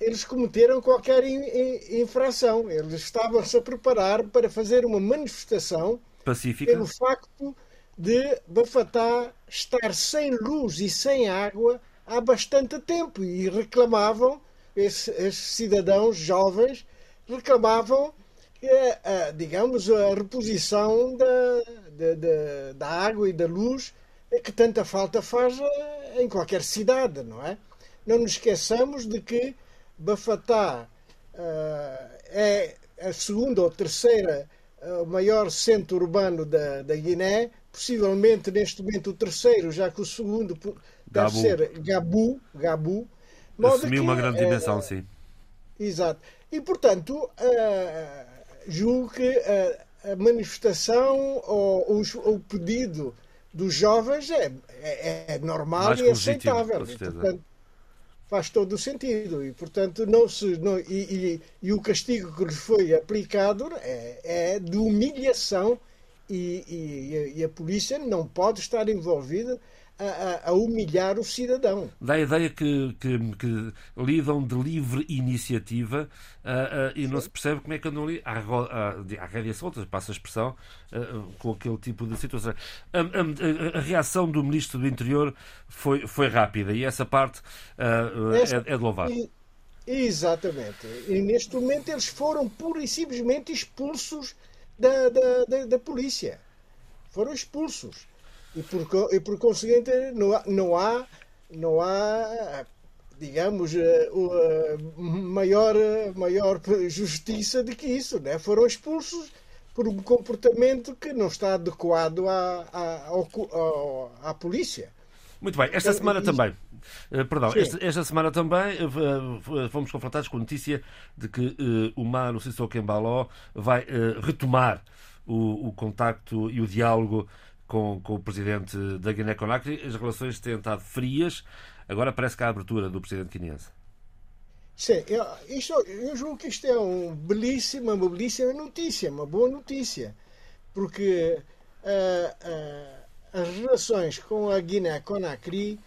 eles cometeram qualquer in, in, infração. Eles estavam-se a preparar para fazer uma manifestação pacífica pelo facto de Bafatá estar sem luz e sem água há bastante tempo e reclamavam, esses, esses cidadãos jovens reclamavam é, digamos, a reposição da, da, da, da, água e da luz que tanta falta faz eh, em qualquer cidade, não é? Não nos esqueçamos de que Bafatá uh, é a segunda ou terceira uh, maior centro urbano da, da Guiné, possivelmente neste momento o terceiro, já que o segundo deve ser Gabu. Gabu Assumiu uma grande dimensão, uh, sim. Exato. E, portanto, uh, julgo que a, a manifestação ou, ou, o pedido dos jovens é, é, é normal Mais e aceitável. E, portanto, faz todo o sentido. E, portanto, não se, não, e, e, e, o castigo que lhes foi aplicado é, é de humilhação e, e, a polícia não pode estar envolvida a, a, humilhar o cidadão. Dá a ideia que, que, que lidam de livre iniciativa uh, uh, e Sim. não se percebe como é que andam ali à, à, à rédea solta, passa a expressão, uh, com aquele tipo de situação. A, a, a, reação do Ministro do Interior foi, foi rápida e essa parte essa, é, é, de louvar. E, exatamente. E neste momento eles foram pura e simplesmente expulsos da, da, da, da polícia. Foram expulsos e por, e por conseguinte não há, não há, não há digamos, eh, eh, maior, maior justiça do que isso. Né? Foram expulsos por um comportamento que não está adequado à, à, à polícia. Muito bem, esta semana também. Uh, perdão, esta, esta, semana também uh, fomos confrontados com a notícia de que uh, o Mano Sissoko Embaló vai retomar o, o contacto e o diálogo com, com o presidente da Guiné-Conakry. As relações têm estado frias. Agora parece que há abertura do presidente guineense. Sim, eu, isto, eu julgo que isto é um belíssima, uma belíssima notícia, uma boa notícia, porque uh, uh, as relações com a Guiné-Conakry,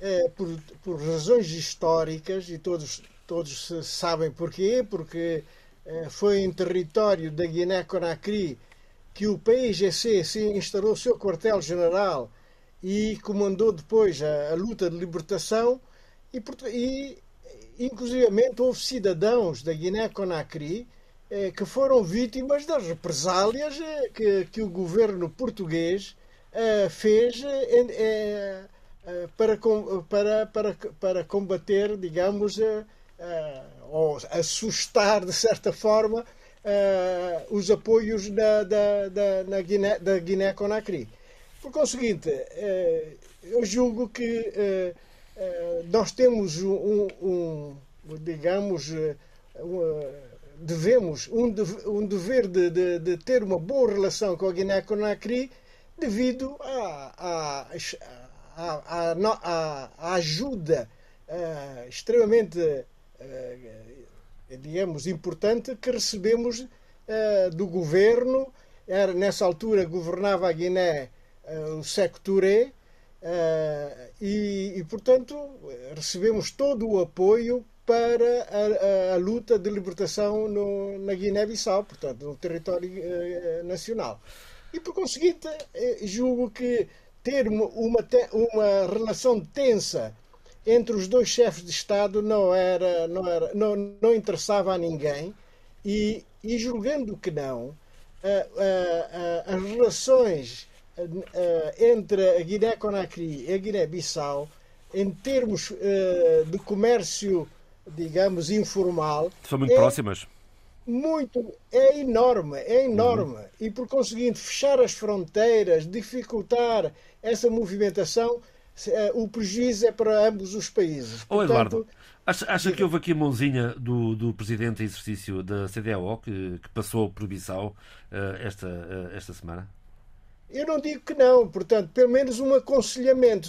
uh, por, por, razões históricas, e todos, todos sabem porquê, porque foi em território da Guiné-Conakry que o PIGC se instalou o seu quartel-general e comandou depois a, a, luta de libertação e, e inclusivamente houve cidadãos da Guiné-Conakry eh, que foram vítimas das represálias eh, que, que o governo português eh, fez eh, eh, eh, para, para, para, para combater, digamos, ou assustar de certa forma uh, os apoios da, da, da, na Guiné, da Guiné-Conakry. Por conseguinte, uh, eu julgo que uh, nós temos um, um digamos, devemos um, um dever de, de, de, ter uma boa relação com a Guiné-Conakry devido à, ajuda extremamente digamos, importante que recebemos uh, do governo. Era, nessa altura governava a Guiné uh, o Seco Touré uh, e, e, portanto, recebemos todo o apoio para a, a, a luta de libertação no, na Guiné-Bissau, portanto, no território nacional. E, por conseguinte, julgo que ter uma, uma, uma relação tensa entre os dois chefes de Estado não era, não era, não, não interessava a ninguém e, e julgando que não, as relações entre a Guiné-Conakry e a Guiné-Bissau, em termos de comércio, digamos, informal, são muito é próximas. Muito, é enorme, é enorme. Uhum. E por conseguinte, fechar as fronteiras, dificultar essa movimentação, eh, o prejuízo é para ambos os países. Ô, Portanto, Eduardo, acha, acha que houve aqui a mãozinha do, do presidente em exercício da CDAO que, que passou por Bissau uh, esta, uh, esta semana? Eu não digo que não, portanto, pelo menos um aconselhamento.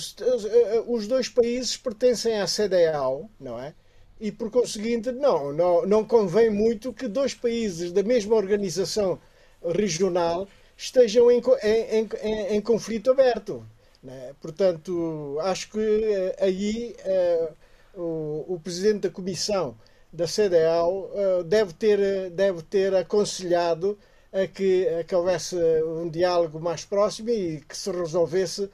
Os dois países pertencem à CDAO, não é? E por conseguinte, não, não, não convém muito que dois países da mesma organização regional estejam em, em, em, em conflito aberto. Né? Portanto, acho que eh, aí eh, o, o, presidente da comissão da CDAO eh, deve, ter, deve ter aconselhado a que, a que houvesse um diálogo mais próximo e que se resolvesse,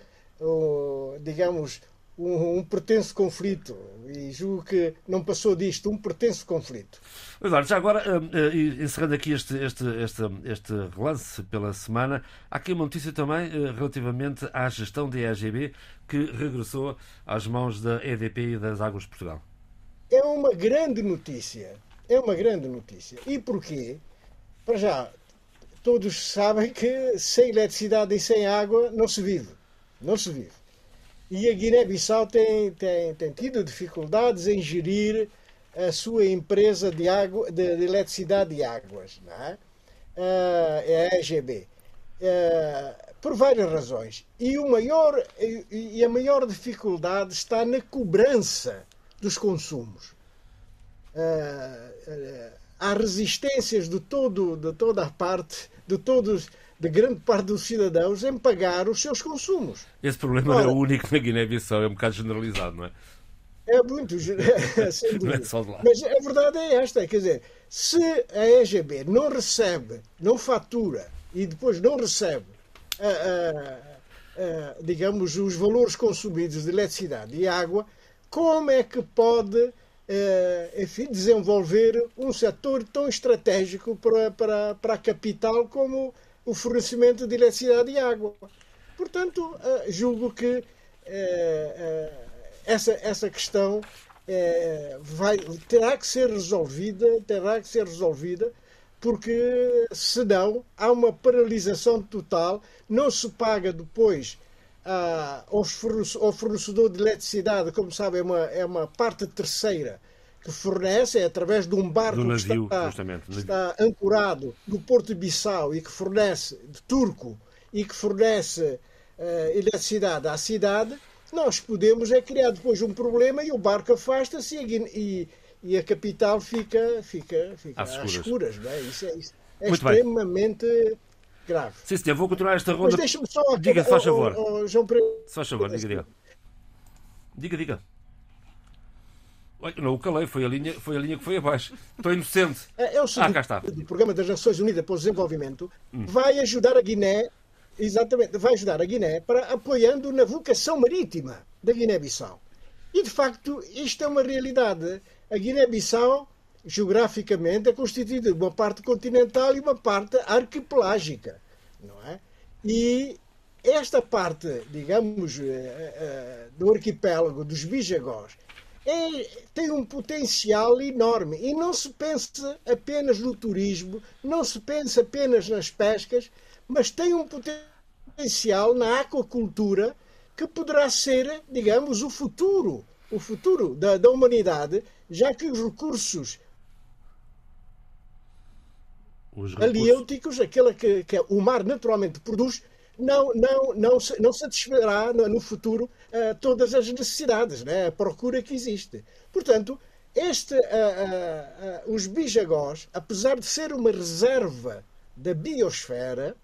digamos, um, um pretenso conflito. E julgo que não passou disto, um pretenso conflito. Eduardo, já agora, uh, encerrando aqui este, este, este, este relance pela semana, há aqui uma notícia também uh, relativamente à gestão da EGB que regressou às mãos da EDP e das Águas de Portugal. É uma grande notícia. É uma grande notícia. E porquê? Para já, todos sabem que sem eletricidade e sem água não se vive. Não se vive. E a Guiné-Bissau tem, tem, tem tido dificuldades em gerir a sua empresa de, água, de, de eletricidade e águas, não é? Uh, é a EGB. Uh, por várias razões. E, o maior, e, a maior dificuldade está na cobrança dos consumos. Uh, há resistências de, todo, de toda a parte, de todos de grande parte dos cidadãos em pagar os seus consumos. Esse problema Ora, é o único na Guiné-Bissau, é um bocado generalizado, não é? É muito, sem dúvida. É Mas a verdade é esta, quer dizer, se a EGB não recebe, não fatura e depois não recebe, digamos, os valores consumidos de eletricidade e água, como é que pode enfim, desenvolver um setor tão estratégico para, para, para a capital como o fornecimento de eletricidade e água? Portanto, julgo que essa, essa questão vai, terá que ser resolvida, terá que ser resolvida, porque senão há uma paralisação total, não se paga depois ao fornecedor de eletricidade, como sabem, é uma, é uma parte terceira que fornece, é através de um barco navio, que está, está ancorado no Porto de Bissau e que fornece, de turco, e que fornece uh, eletricidade à cidade, nós podemos é criar depois um problema e o barco afasta-se e, e, a capital fica, fica, fica às, às escuras. não é? Isso é, isso é extremamente bem. grave. Sim, senhor, vou continuar esta ronda. Mas deixa-me só. Diga, faz favor. Oh, oh, João faz favor, diga, diga. Diga, diga. Não o calei, foi a, linha, foi a linha que foi abaixo. Estou inocente. É, é o seguinte, ah, cá está. O Programa das Nações Unidas para o Desenvolvimento hum. vai ajudar a Guiné exatamente, vai ajudar a Guiné para apoiando na vocação marítima da Guiné-Bissau. E de facto, isto é uma realidade. A Guiné-Bissau, geograficamente, é constituída de uma parte continental e uma parte arquipelágica, não é? E esta parte, digamos, eh, eh, do arquipélago dos Bijagós é, tem um potencial enorme. E não se pensa apenas no turismo, não se pensa apenas nas pescas, mas tem um potencial na aquacultura que poderá ser, digamos, o futuro, o futuro da, da humanidade, já que os recursos, os recursos... aliêuticos, aquela que, que, o mar naturalmente produz, não, não, não, não satisfará no futuro uh, todas as necessidades, né? a procura que existe. Portanto, este, uh, uh, os bijagós, apesar de ser uma reserva da biosfera,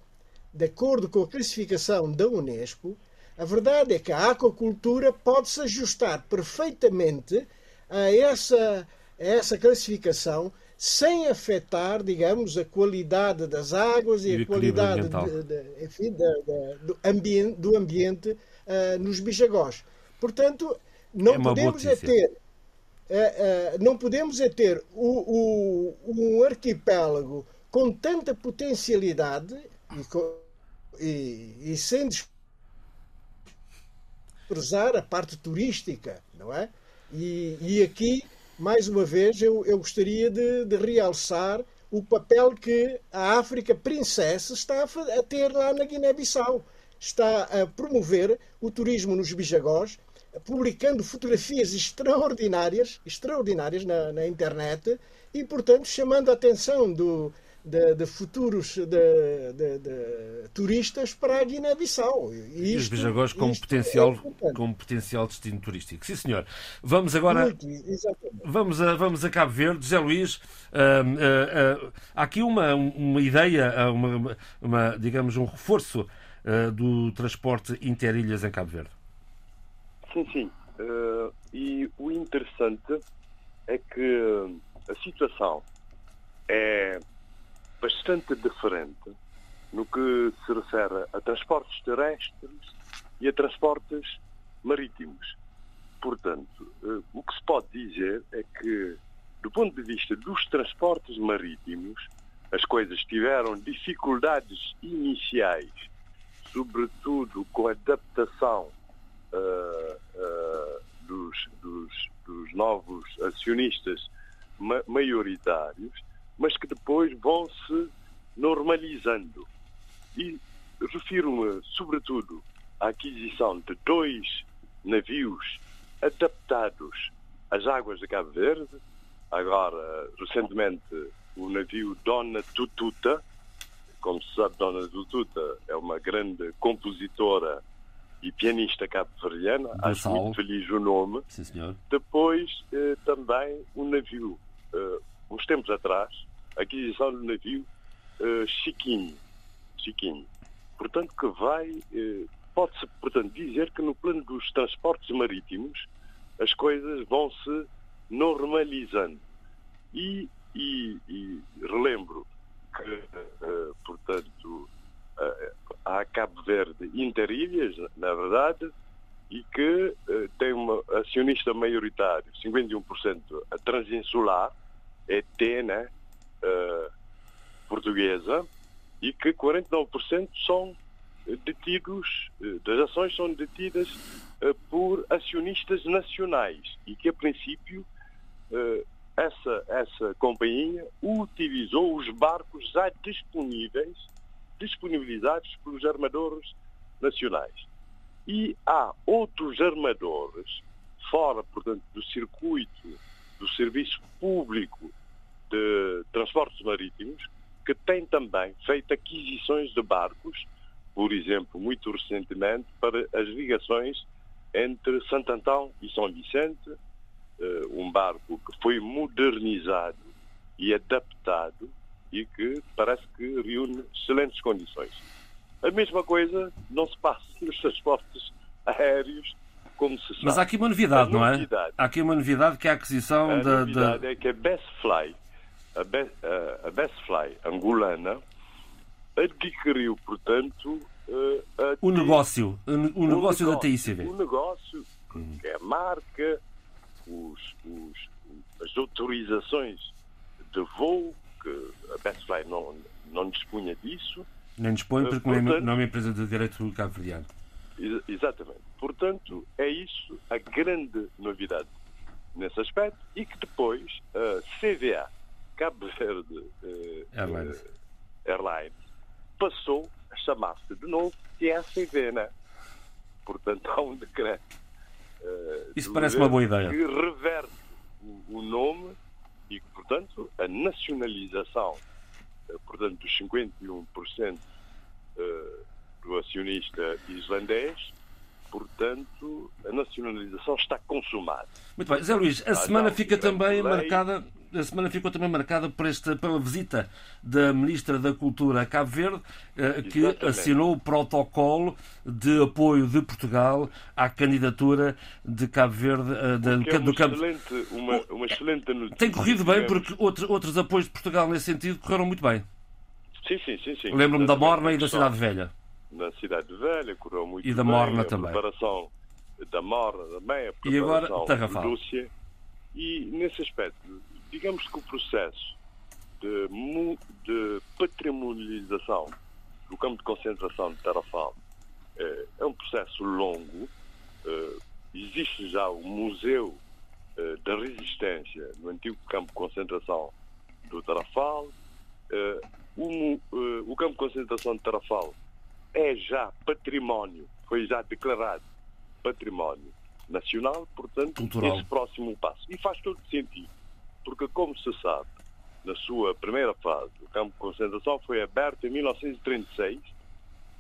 de acordo com a classificação da Unesco, a verdade é que a aquacultura pode se ajustar perfeitamente a essa, a essa classificação sem afetar, digamos, a qualidade das águas e, e a qualidade de, de, enfim, de, do ambiente, do ambiente uh, nos bijagós. Portanto, não é podemos é ter Uh, uh, não podemos é ter o, o, um arquipélago com tanta potencialidade e, com, e, e sem desprezar a parte turística, não é? E, e aqui, mais uma vez, eu, eu gostaria de, de, realçar o papel que a África Princesa está a, ter lá na Guiné-Bissau. Está a promover o turismo nos Bijagós, publicando fotografias extraordinárias, extraordinárias na, na internet e, portanto, chamando a atenção do, de, de futuros de, de, turistas para a Guiné-Bissau. E, os Bijagós como potencial, é como potencial destino turístico. Sim, senhor. Vamos agora. Muito, vamos, a, vamos a Cabo Verde. José Luís, uh, uh, uh, há aqui uma, uma ideia, uma, uma, digamos, um reforço do transporte interilhas em Cabo Verde. Sim, sim. e o interessante é que a situação é bastante diferente no que se refere a transportes terrestres e a transportes marítimos. Portanto, eh, o que se pode dizer é que, do ponto de vista dos transportes marítimos, as coisas tiveram dificuldades iniciais, sobretudo com a adaptação uh, uh, dos, dos, dos, novos acionistas ma maioritários, mas que depois vão se normalizando. E refiro-me, sobretudo, à aquisição de dois navios adaptados às águas de Cabo Verde, agora, recentemente, o navio Dona Tututa. Como se sabe, Dona Tututa é uma grande compositora e pianista cabo-verdiana, acho muito feliz o nome. Sim, senhor. Depois, eh, também um navio, eh, uns tempos atrás, aquisição do navio uh, Chiquinho. Chiquinho. Portanto, que vai, eh, pode-se, portanto, dizer que no plano dos transportes marítimos as coisas vão se normalizando. E, e, e relembro que, uh, portanto, uh, há Cabo Verde Interilhas, na verdade, e que uh, tem uma acionista maioritário, 51%, a Transinsular, ET, né, portuguesa, e que 49% são detidos, das ações são detidas por acionistas nacionais e que, a princípio, essa, essa companhia utilizou os barcos já disponíveis, disponibilizados pelos armadores nacionais. E há outros armadores, fora, portanto, do circuito do serviço público de transportes marítimos, que têm também feito aquisições de barcos, por exemplo, muito recentemente, para as ligações entre Santo Antão e São Vicente, uh, um barco que foi modernizado e adaptado e que parece que reúne excelentes condições. A mesma coisa não se passa nos transportes aéreos, como se sabe. Mas há aqui uma novidade, não é? Há aqui uma novidade que é a aquisição a da. novidade é que a Best Fly, a, Be, a Best Fly angolana, adquiriu, portanto. Uh, o negócio, o, negócio, negócio da TICV. O negócio, que é a marca, os, os, as autorizações de voo, que a Bestfly não, não dispunha disso. Nem dispõe porque é Portanto, não é uma empresa de direito cabo-verdiano. Exatamente. Portanto, é isso a grande novidade nesse aspecto e que depois a CVA, Cabo Verde uh, Airlines. Uh, Airlines, passou a chamar-se de novo TACV, né? Portanto, há um decreto Uh, Isso parece uma boa ideia. Que reverte o, o, nome e que, portanto, a nacionalização, portanto, dos 51% uh, do acionista islandês, portanto, a nacionalização está consumada. Muito bem. Zé Luís, a ah, semana não, fica também lei... marcada a semana ficou também marcada por esta, pela visita da Ministra da Cultura a Cabo Verde, eh, que Exatamente. assinou o protocolo de apoio de Portugal à candidatura de Cabo Verde eh, da, é do Cabo excelente, uma, uma excelente notícia. Tem corrido bem, porque outros, outros apoios de Portugal nesse sentido correram muito bem. Sim, sim, sim. sim. Lembro-me da Morna e da Cidade Velha. Na Cidade Velha correu muito bem. E da Morna também. Preparação da Morna também, a preparação e agora, Tarrafal. Lúcia. E nesse aspecto, digamos que o processo de, de patrimonialização do campo de concentração de Tarrafal é, é um processo longo. É, existe já o Museu é, da Resistência no antigo campo de concentração do Tarrafal. O, o campo de concentração de Tarrafal é já património, foi já declarado património nacional, portanto, Cultural. esse próximo passo. E faz todo sentido porque, como se sabe, na sua primeira fase, o campo de concentração foi aberto em 1936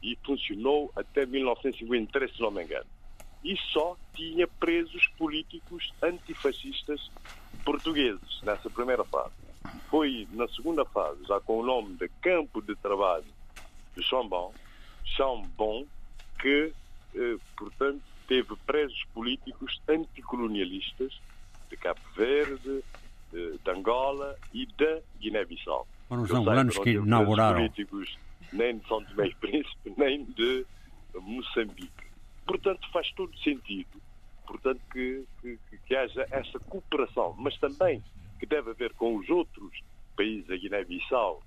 e funcionou até 1953, se não me engano. E só tinha presos políticos antifascistas portugueses nessa primeira fase. Foi na segunda fase, já com o nome de Campo de Trabalho de Chambon, Chambon que, eh, portanto, teve presos políticos anticolonialistas de Cabo Verde, de, de Angola e da Guiné-Bissau. Foram os angolanos que inauguraram. políticos nem de São Tomé e Príncipe, nem de Moçambique. Portanto, faz todo sentido portanto, que, que, que haja essa cooperação, mas também que deve haver com os outros países, a Guiné-Bissau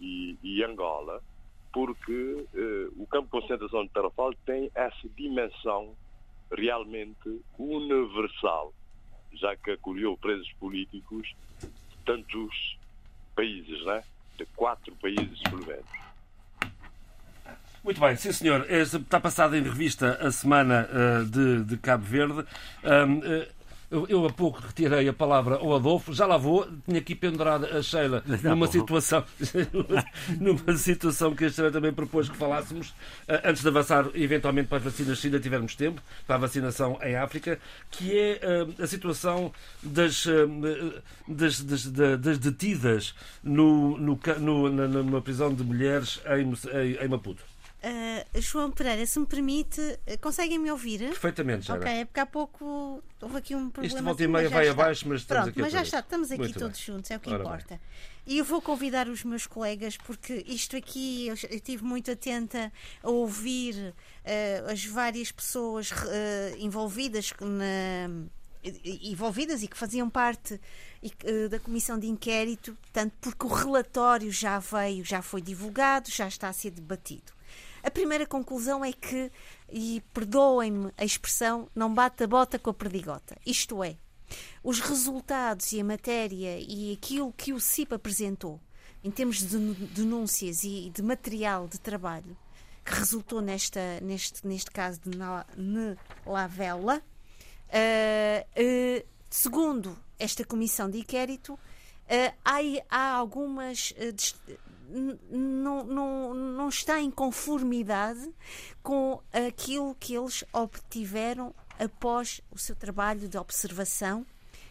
e, e, Angola, porque eh, o campo de concentração de Tarrafal tem essa dimensão realmente universal já que acolheu presos políticos de tantos países, né? de quatro países, pelo menos. Muito bem, sim senhor. Está passada em revista a semana uh, de, de, Cabo Verde. Eu, eu há pouco retirei a palavra ao Adolfo, já lá vou, tinha aqui pendurada a Sheila numa situação, numa situação que a Sheila também propôs que falássemos, eh, antes de avançar eventualmente para as vacinas, se ainda tivermos tempo, para a vacinação em África, que é uh, a situação das, uh, das, das, das, detidas no, no, no, na, numa prisão de mulheres em, em Maputo. Uh, João Pereira, se me permite, uh, conseguem me ouvir? Perfeitamente, já. Ok, é porque há pouco houve aqui um problema. Isto volta e meia vai está. abaixo, mas estamos Pronto, aqui mas já está, estamos aqui Muito todos bem. juntos, é o que Ora importa. bem. E eu vou convidar os meus colegas, porque isto aqui, eu estive muito atenta a ouvir uh, as várias pessoas envolvidas na envolvidas e que faziam parte da comissão de inquérito, tanto porque o relatório já veio, já foi divulgado, já está a ser debatido. A primeira conclusão é que, e perdoem-me a expressão, não bate a bota com a perdigota. Isto é, os resultados e a matéria e aquilo que o CIP apresentou em termos de denúncias e de material de trabalho que resultou nesta, neste, neste caso de Lavela, uh, uh, segundo esta comissão de inquérito, uh, há, há algumas não, não, está em conformidade com aquilo que eles obtiveram após o seu trabalho de observação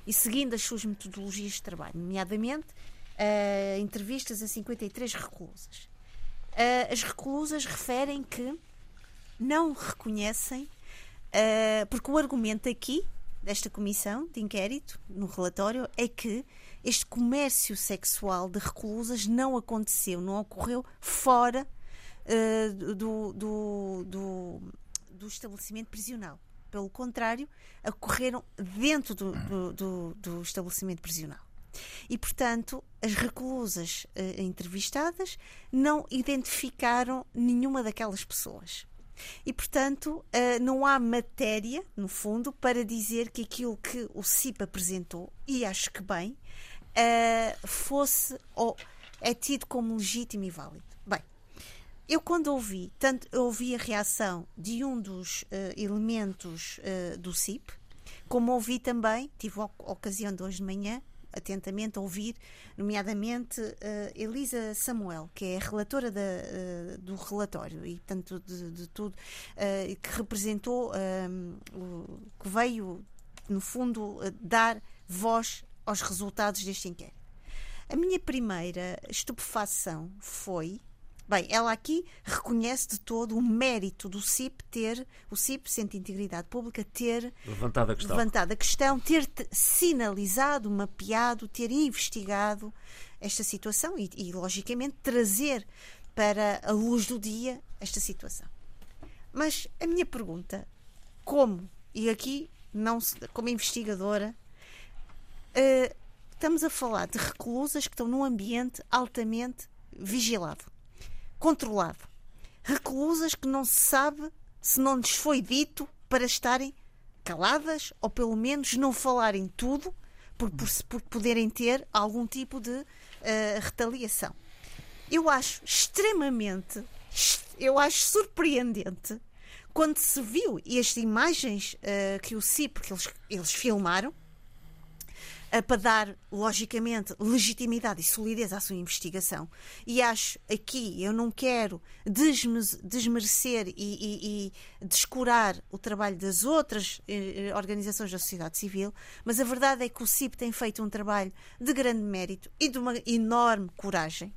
e seguindo as suas metodologias de trabalho, nomeadamente uh, entrevistas a 53 reclusas. Uh, as reclusas referem que não reconhecem, uh, porque o argumento aqui desta comissão de inquérito, no relatório, é que este comércio sexual de reclusas não aconteceu, não ocorreu fora uh, do, do, do, do, estabelecimento prisional. Pelo contrário, ocorreram dentro do, do, estabelecimento prisional. E, portanto, as reclusas uh, entrevistadas não identificaram nenhuma daquelas pessoas. E, portanto, uh, não há matéria, no fundo, para dizer que aquilo que o CIP apresentou, e acho que bem, uh, fosse ou é tido como legítimo e válido. Bem, eu quando ouvi, tanto ouvi a reação de um dos uh, elementos do CIP, como ouvi também, tive a ocasião de hoje de manhã, atentamente ouvir, nomeadamente uh, Elisa Samuel, que é a relatora da, uh, do relatório e, tanto de, de tudo, uh, que representou, o, que veio, no fundo, dar voz aos resultados deste inquérito. A minha primeira estupefação foi Bem, ela aqui reconhece de todo o mérito do CIP ter, o CIP, Centro de Integridade Pública, ter levantado a questão, levantado a questão ter sinalizado, mapeado, ter investigado esta situação e, e, logicamente, trazer para a luz do dia esta situação. Mas a minha pergunta, como, e aqui, não como investigadora, uh, estamos a falar de reclusas que estão num ambiente altamente vigilado controlado. Reclusas que não se sabe se não lhes foi dito para estarem caladas ou pelo menos não falarem tudo por, por, por poderem ter algum tipo de uh, retaliação. Eu acho extremamente, eu acho surpreendente quando se viu estas imagens uh, que o CIP, que eles, eles filmaram, para dar, logicamente, legitimidade e solidez à sua investigação. E acho aqui, eu não quero desmerecer e, e, e descurar o trabalho das outras eh, organizações da sociedade civil, mas a verdade é que o CIP tem feito um trabalho de grande mérito e de uma enorme coragem.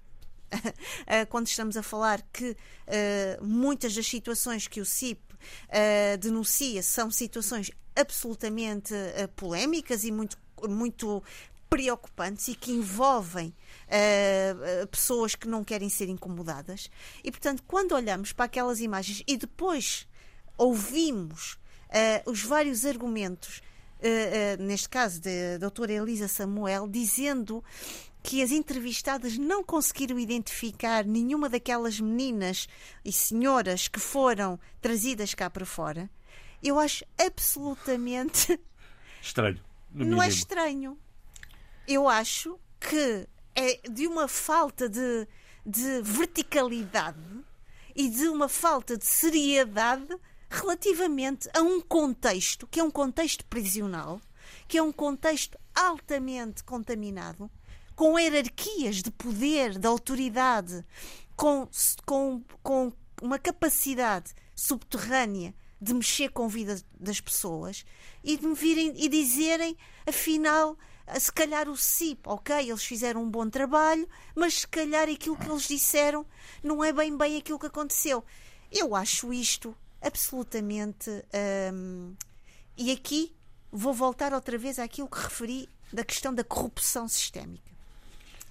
Eh, quando estamos a falar que uh, muitas das situações que o CIP uh, denuncia são situações absolutamente uh, polémicas e muito muito preocupantes e que envolvem uh, pessoas que não querem ser incomodadas. E, portanto, quando olhamos para aquelas imagens e depois ouvimos uh, os vários argumentos, uh, neste caso da doutora Elisa Samuel, dizendo que as entrevistadas não conseguiram identificar nenhuma daquelas meninas e senhoras que foram trazidas cá para fora, eu acho absolutamente estranho não é estranho. Eu acho que é de uma falta de, de verticalidade e de uma falta de seriedade relativamente a um contexto que é um contexto prisional que é um contexto altamente contaminado, com hierarquias de poder, de autoridade, com, com, com uma capacidade subterrânea de mexer com a vida das pessoas e de me virem e dizerem, afinal, se calhar o CIP, ok, eles fizeram um bom trabalho, mas se calhar aquilo que eles disseram não é bem bem aquilo que aconteceu. Eu acho isto absolutamente. Hum, e aqui vou voltar outra vez àquilo que referi da questão da corrupção sistémica.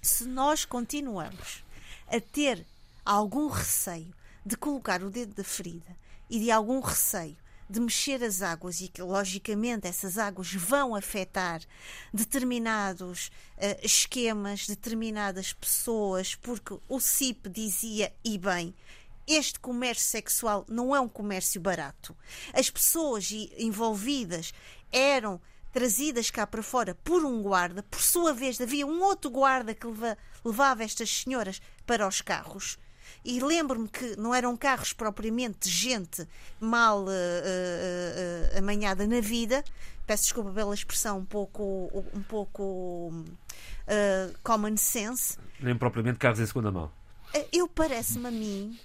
Se nós continuamos a ter algum receio de colocar o dedo da ferida e de algum receio de mexer as águas e que, logicamente, essas águas vão afetar determinados uh, esquemas, determinadas pessoas, porque o CIP dizia, e bem, este comércio sexual não é um comércio barato. As pessoas envolvidas eram trazidas cá para fora por um guarda, por sua vez havia um outro guarda que leva, levava estas senhoras para os carros e lembro-me que não eram carros propriamente de gente mal uh, uh, uh, amanhada na vida. Peço desculpa pela expressão um pouco, um pouco common sense. Nem propriamente carros em segunda mão. Eu parece-me a mim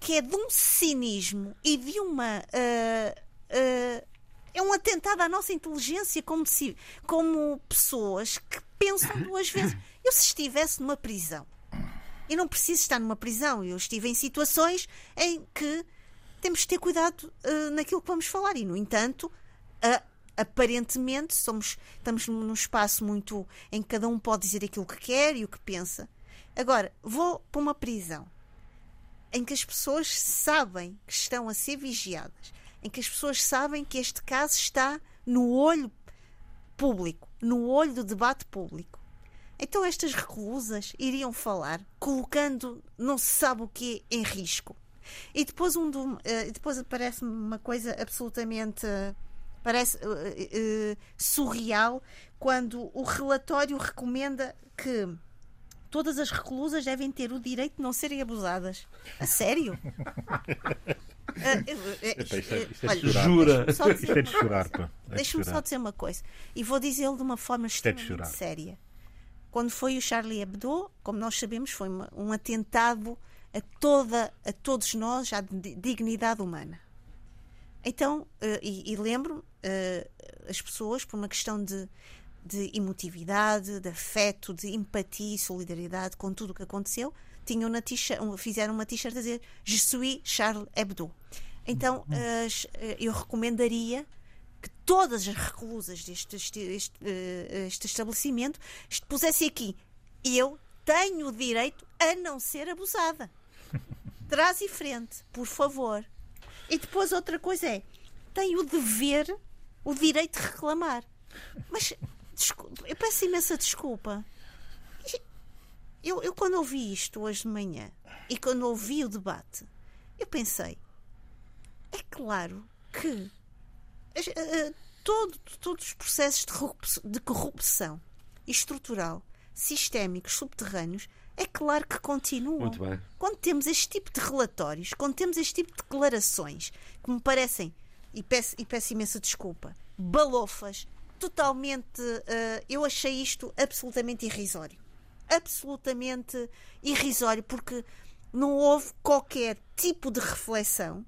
que é de um cinismo e de uma. é um atentado à nossa inteligência como, se, como pessoas que pensam duas vezes. Eu, se estivesse numa prisão e não preciso estar numa prisão. Eu estive em situações em que temos de ter cuidado uh, naquilo que vamos falar. E, no entanto, uh, aparentemente somos, estamos num espaço muito em que cada um pode dizer aquilo que quer e o que pensa. Agora, vou para uma prisão em que as pessoas sabem que estão a ser vigiadas, em que as pessoas sabem que este caso está no olho público, no olho do debate público. Então estas reclusas iriam falar, colocando não se sabe o que em risco. E depois, um uh, depois aparece-me uma coisa absolutamente uh, parece uh, surreal quando o relatório recomenda que todas as reclusas devem ter o direito de não serem abusadas. A sério? Jura? Isto é de chorar, Deixa-me só dizer uma coisa. E vou dizê-lo de uma forma extremamente séria. Quando foi o Charlie Hebdo, como nós sabemos, foi um atentado a, toda, a todos nós, à dignidade humana. Então, uh, e, e lembro uh, as pessoas, por uma questão de, de emotividade, de afeto, de empatia e solidariedade com tudo o que aconteceu, tinham na fizeram uma t-shirt a dizer Je suis Charles Hebdo. Então, uh, eu recomendaria que todas as reclusas deste este, este, eh, este estabelecimento pusessem aqui: eu tenho o direito a não ser abusada. Traz e frente, por favor. E depois outra coisa é: tenho o dever, o direito de reclamar. Mas eu peço imensa desculpa. Eu, eu, quando ouvi isto hoje de manhã e quando ouvi o debate, eu pensei: é claro que todo, todos os processos de corrupção estrutural, sistémicos, subterrâneos, é claro que continuam. Quando temos este tipo de relatórios, quando temos este tipo de declarações que me parecem, e peço, e peço imensa desculpa, balofas, totalmente. Uh, eu achei isto absolutamente irrisório. Absolutamente irrisório, porque não houve qualquer tipo de reflexão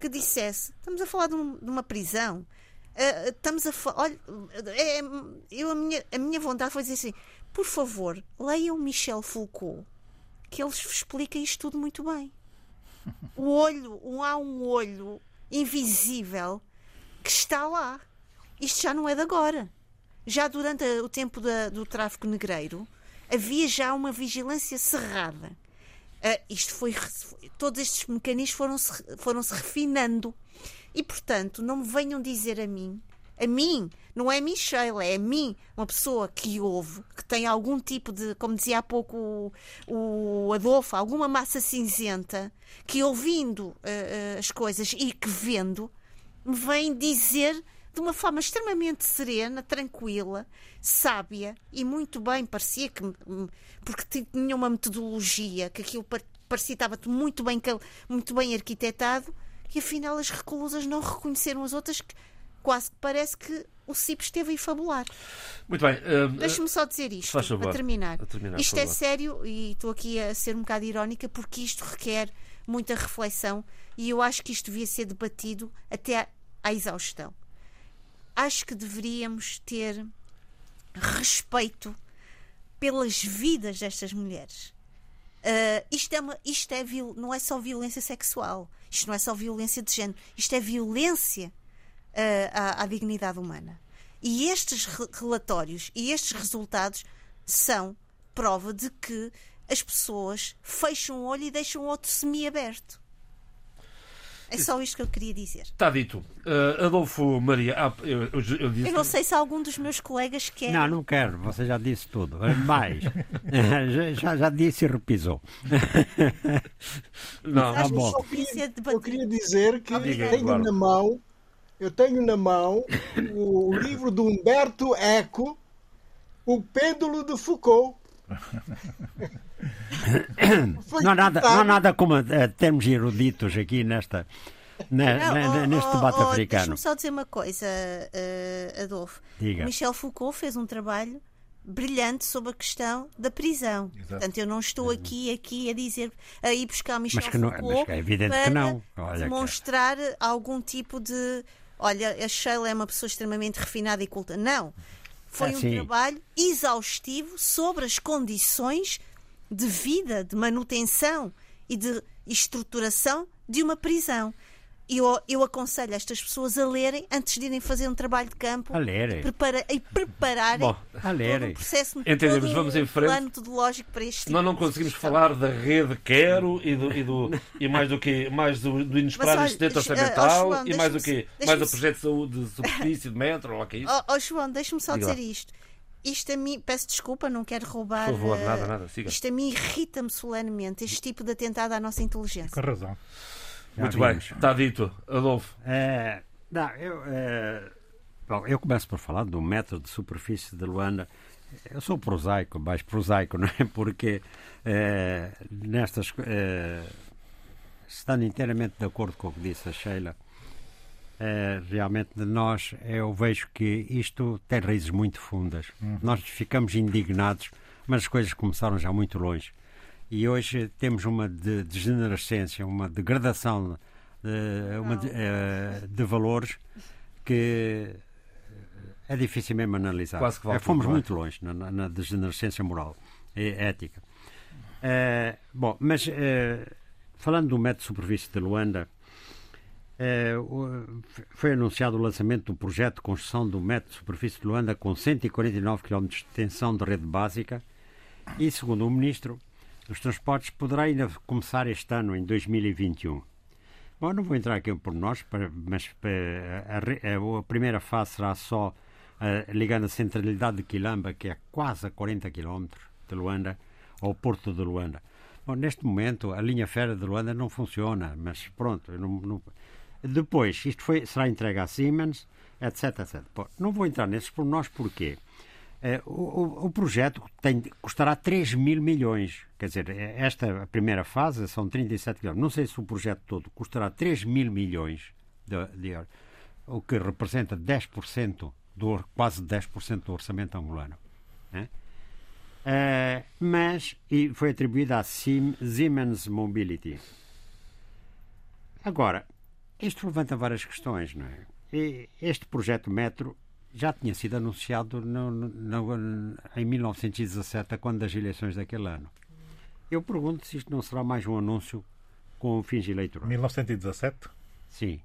que dissesse: estamos a falar de, um, de uma prisão, uh, estamos a falar. É, eu, a, minha, a minha vontade foi dizer assim: por favor, leiam Michel Foucault, que ele explica isto tudo muito bem. O olho, há um olho invisível que está lá. Isto já não é de agora. Já durante o tempo da, do tráfico negreiro havia já uma vigilância cerrada. Uh, isto foi, todos estes mecanismos foram-se foram -se refinando. E, portanto, não me venham dizer a mim, a mim, não é Michelle, é a mim, uma pessoa que ouve, que tem algum tipo de, como dizia há pouco o, o Adolfo, alguma massa cinzenta, que ouvindo uh, as coisas e que vendo, me vem dizer de uma forma extremamente serena, tranquila, sábia e muito bem, parecia que. porque tinha uma metodologia, que aquilo parecia estava muito bem, muito bem arquitetado, e afinal as reclusas não reconheceram as outras que quase que parece que o CIP esteve a fabular. Muito bem. Uh, Deixa-me só dizer isto, para terminar. a terminar, isto é favor. sério e estou aqui a ser um bocado irónica porque isto requer muita reflexão e eu acho que isto devia ser debatido até à, à exaustão. Acho que deveríamos ter respeito pelas vidas destas mulheres. Uh, isto é uma, isto é não é só violência sexual, isto não é só violência de género, isto é violência uh, à, à dignidade humana. E estes re- relatórios e estes resultados são prova de que as pessoas fecham o olho e deixam o outro semi-aberto. É só isto que eu queria dizer. Está dito. Uh, Adolfo Maria, ah, eu, eu- eu disse. Eu não sei se algum dos meus colegas quer. Não, não quero, você já disse tudo. Mais, já, já, disse e repisou. Não, Tá bom. Eu queria, eu queria dizer que Diga, tenho Eduardo. na mão, eu tenho na mão o livro de Humberto Eco, O Pêndulo de Foucault. Não há nada, não há nada como eh, termos eruditos aqui nesta, ne- Não, ne- oh, neste oh, debate oh, africano. Deixa-me só dizer uma coisa, eh, Adolfo. Diga. Michel Foucault fez um trabalho brilhante sobre a questão da prisão. Exato. Portanto, eu não estou aqui, aqui a dizer, a ir buscar Michel Mas que não- Foucault mas que é evidente que para não. Olha que é. demonstrar algum tipo de olha, a Sheila é uma pessoa extremamente refinada e culta. Não. Foi Ah, um sim. trabalho exaustivo sobre as condições de vida, de manutenção e de estruturação de uma prisão. E eu, eu aconselho estas pessoas a lerem antes de irem fazer um trabalho de campo A lerem. prepara- e prepararem Bom, a todo lerem. um processo Entendemos, todo vamos em frente. plano metodológico para este tipo Nós não conseguimos questão. falar da rede Quero e, do, e, do, e mais do que mais do, do inesperado incidente orçamental e mais do que mais deixa-me- o projeto de saúde de superfície de metro ou lá que é isso. Oh, oh, João, deixa-me só dizer isto. Isto a mim, peço desculpa, não quero roubar. Por favor, eh, nada, nada, siga. Isto a mim irrita-me solenemente, este tipo de atentado à nossa inteligência. Com razão. Já Muito bem, vimos. está dito. Adolfo. É, não, eu, é, bom, eu começo por falar do método de superfície de Luanda. Eu sou prosaico, mais prosaico, não é? Porque é, nestas. É, estando inteiramente de acordo com o que disse a Sheila, é, realmente de nós eu vejo que isto tem raízes muito fundas. Nós ficamos indignados, mas as coisas começaram já muito longe. E hoje temos uma de- degenerescência, uma degradação de, uma de, eh, de valores que é difícil mesmo analisar. Quase que vale Eh, Fomos é? muito longe na, na, degenerescência moral e ética. Eh, bom, mas eh, falando do método de superfície de Luanda, eh, o- foi anunciado o lançamento do projeto de construção do método de superfície de Luanda com 149 km de extensão de rede básica e, segundo o Ministro dos Transportes, poderá ainda começar este ano, em 2021. Bom, não vou entrar aqui pormenores, para- mas eh, a, a- a primeira fase será só eh, ligando a centralidade de Quilamba, que é quase a 40 km de Luanda, ao porto de Luanda. Bom, neste momento, a linha férrea de Luanda não funciona, mas pronto. não- não- Depois, isto foi, será entregue à Siemens, etc, etc. Bom, não vou entrar nesses pormenores porque eh, o, o- projeto tem, custará 3 mil milhões. Quer dizer, eh, esta primeira fase são 37 quilómetros. Não sei se o projeto todo custará 3 mil milhões de, de euros, o que representa 10% do, quase 10% do orçamento angolano. né? Eh, mas e foi atribuída à Siemens Mobility. Agora, isto levanta várias questões, não é? E este projeto Metro já tinha sido anunciado no- no- no- em 1917, quando das eleições daquele ano. Eu pergunto se isto não será mais um anúncio com fins eleitorais. 1917 Sim.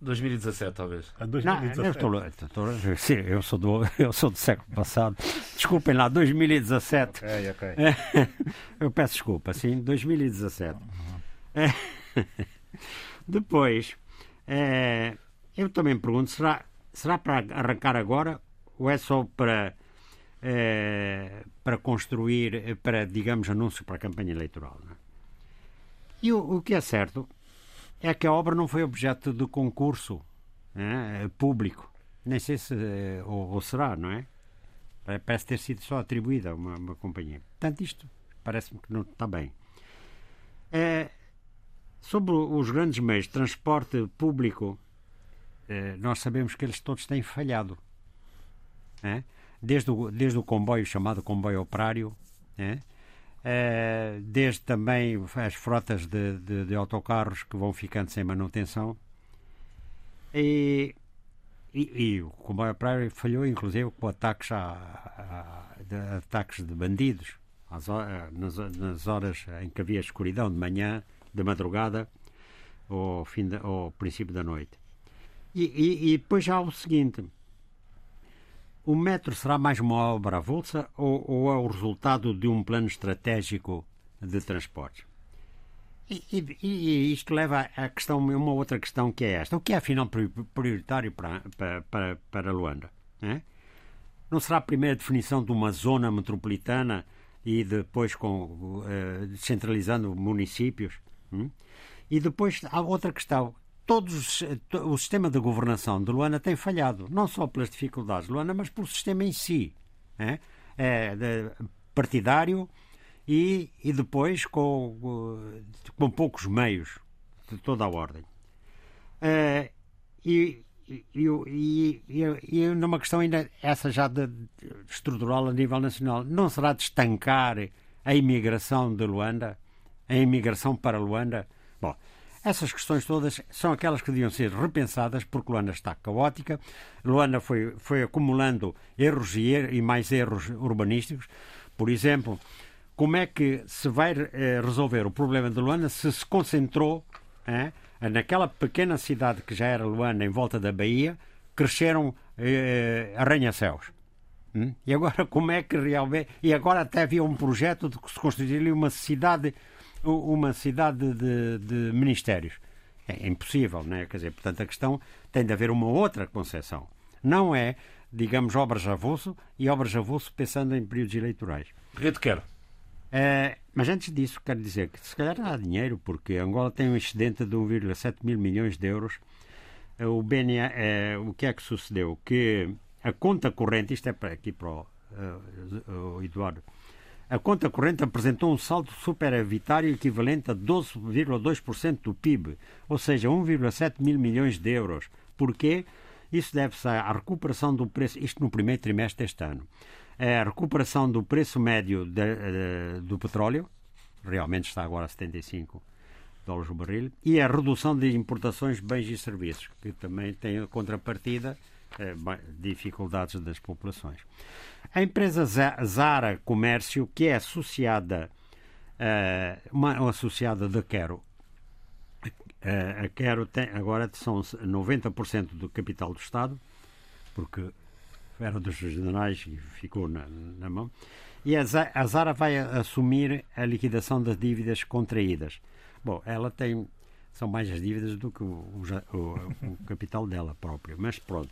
2017, talvez. a Não, 2017. eu, estou, estou- sim, eu, sou do, eu sou do século passado. Desculpem lá, 2017. Ok, ok. Eu peço desculpa, sim, 2017. É. Depois, é, eu também pergunto: será, será para arrancar agora ou é só para, é, para construir, para, digamos, anúncio para a campanha eleitoral? é? E o, o que é certo é que a obra não foi objeto de concurso né, público. Nem sei se eh, ou, ou será, não é? Pa- Parece ter sido só atribuída a uma, uma companhia. Portanto, isto parece-me que não está bem. Eh, sobre os grandes meios de transporte público, eh, nós sabemos que eles todos têm falhado. É? Desde, o, desde o comboio chamado comboio operário, é? Eh, desde também as frotas de, de, de, autocarros que vão ficando sem manutenção. E, e, e o comboio operário falhou, inclusive, com ataques, a, a, de, ataques de bandidos às, nas, nas horas em que havia escuridão, de manhã, de madrugada ou, fim ou princípio da noite. E, e, e depois há o seguinte: o metro será mais uma obra avulsa ou, ou é o resultado de um plano estratégico de transportes? E, e, e, isto leva a questão, uma outra questão que é esta. O que é afinal prioritário para, para, para, Luanda? É? Não será a primeira definição de uma zona metropolitana e depois com, uh, descentralizando municípios? Hum? E depois há outra questão. Todos, o sistema de governação de Luanda tem falhado, não só pelas dificuldades de Luanda, mas pelo sistema em si. É, é partidário e, e depois com, com poucos meios de toda a ordem. É, e, e, e, e, numa questão ainda essa já de, de, estrutural a nível nacional, não será de estancar a imigração de Luanda, a imigração para Luanda, Bom, essas questões todas são aquelas que deviam ser repensadas porque Luanda está caótica. Luanda foi, foi acumulando erros e, er e mais erros urbanísticos. Por exemplo, como é que se vai eh, resolver o problema de Luanda se se concentrou eh, naquela pequena cidade que já era Luanda, em volta da Bahia, cresceram eh, arranha-céus. Hum? E agora como é que realmente... E agora até havia um projeto de se construir ali uma cidade uma cidade de, de ministérios. É impossível, não é? Quer dizer, portanto, a questão tem de haver uma outra concepção. Não é, digamos, obras avulso e obras avulso pensando em períodos eleitorais. Rede quer. É, mas antes disso, quero dizer que se calhar há dinheiro, porque Angola tem um excedente de 1,7 mil milhões de euros. O, BNA, é, o que é que sucedeu? Que a conta corrente, isto é para aqui para o, uh, o Eduardo, a conta corrente apresentou um saldo superavitário equivalente a 12,2% do PIB, ou seja, 1,7 mil milhões de euros. Porquê? Isso deve-se à recuperação do preço, isto no primeiro trimestre deste ano, a recuperação do preço médio de, de, eh, do petróleo, realmente está agora a 75 dólares o barril, e a redução de importações de bens e serviços, que também tem a contrapartida dificuldades das populações. A empresa Zara Comércio, que é associada, uh, uma, associada da Quero, a Quero tem, agora são 90% do capital do Estado, porque era dos generais e ficou na, na mão, e a, Zara vai assumir a liquidação das dívidas contraídas. Bom, ela tem são mais as dívidas do que o, o, o capital dela própria, mas pronto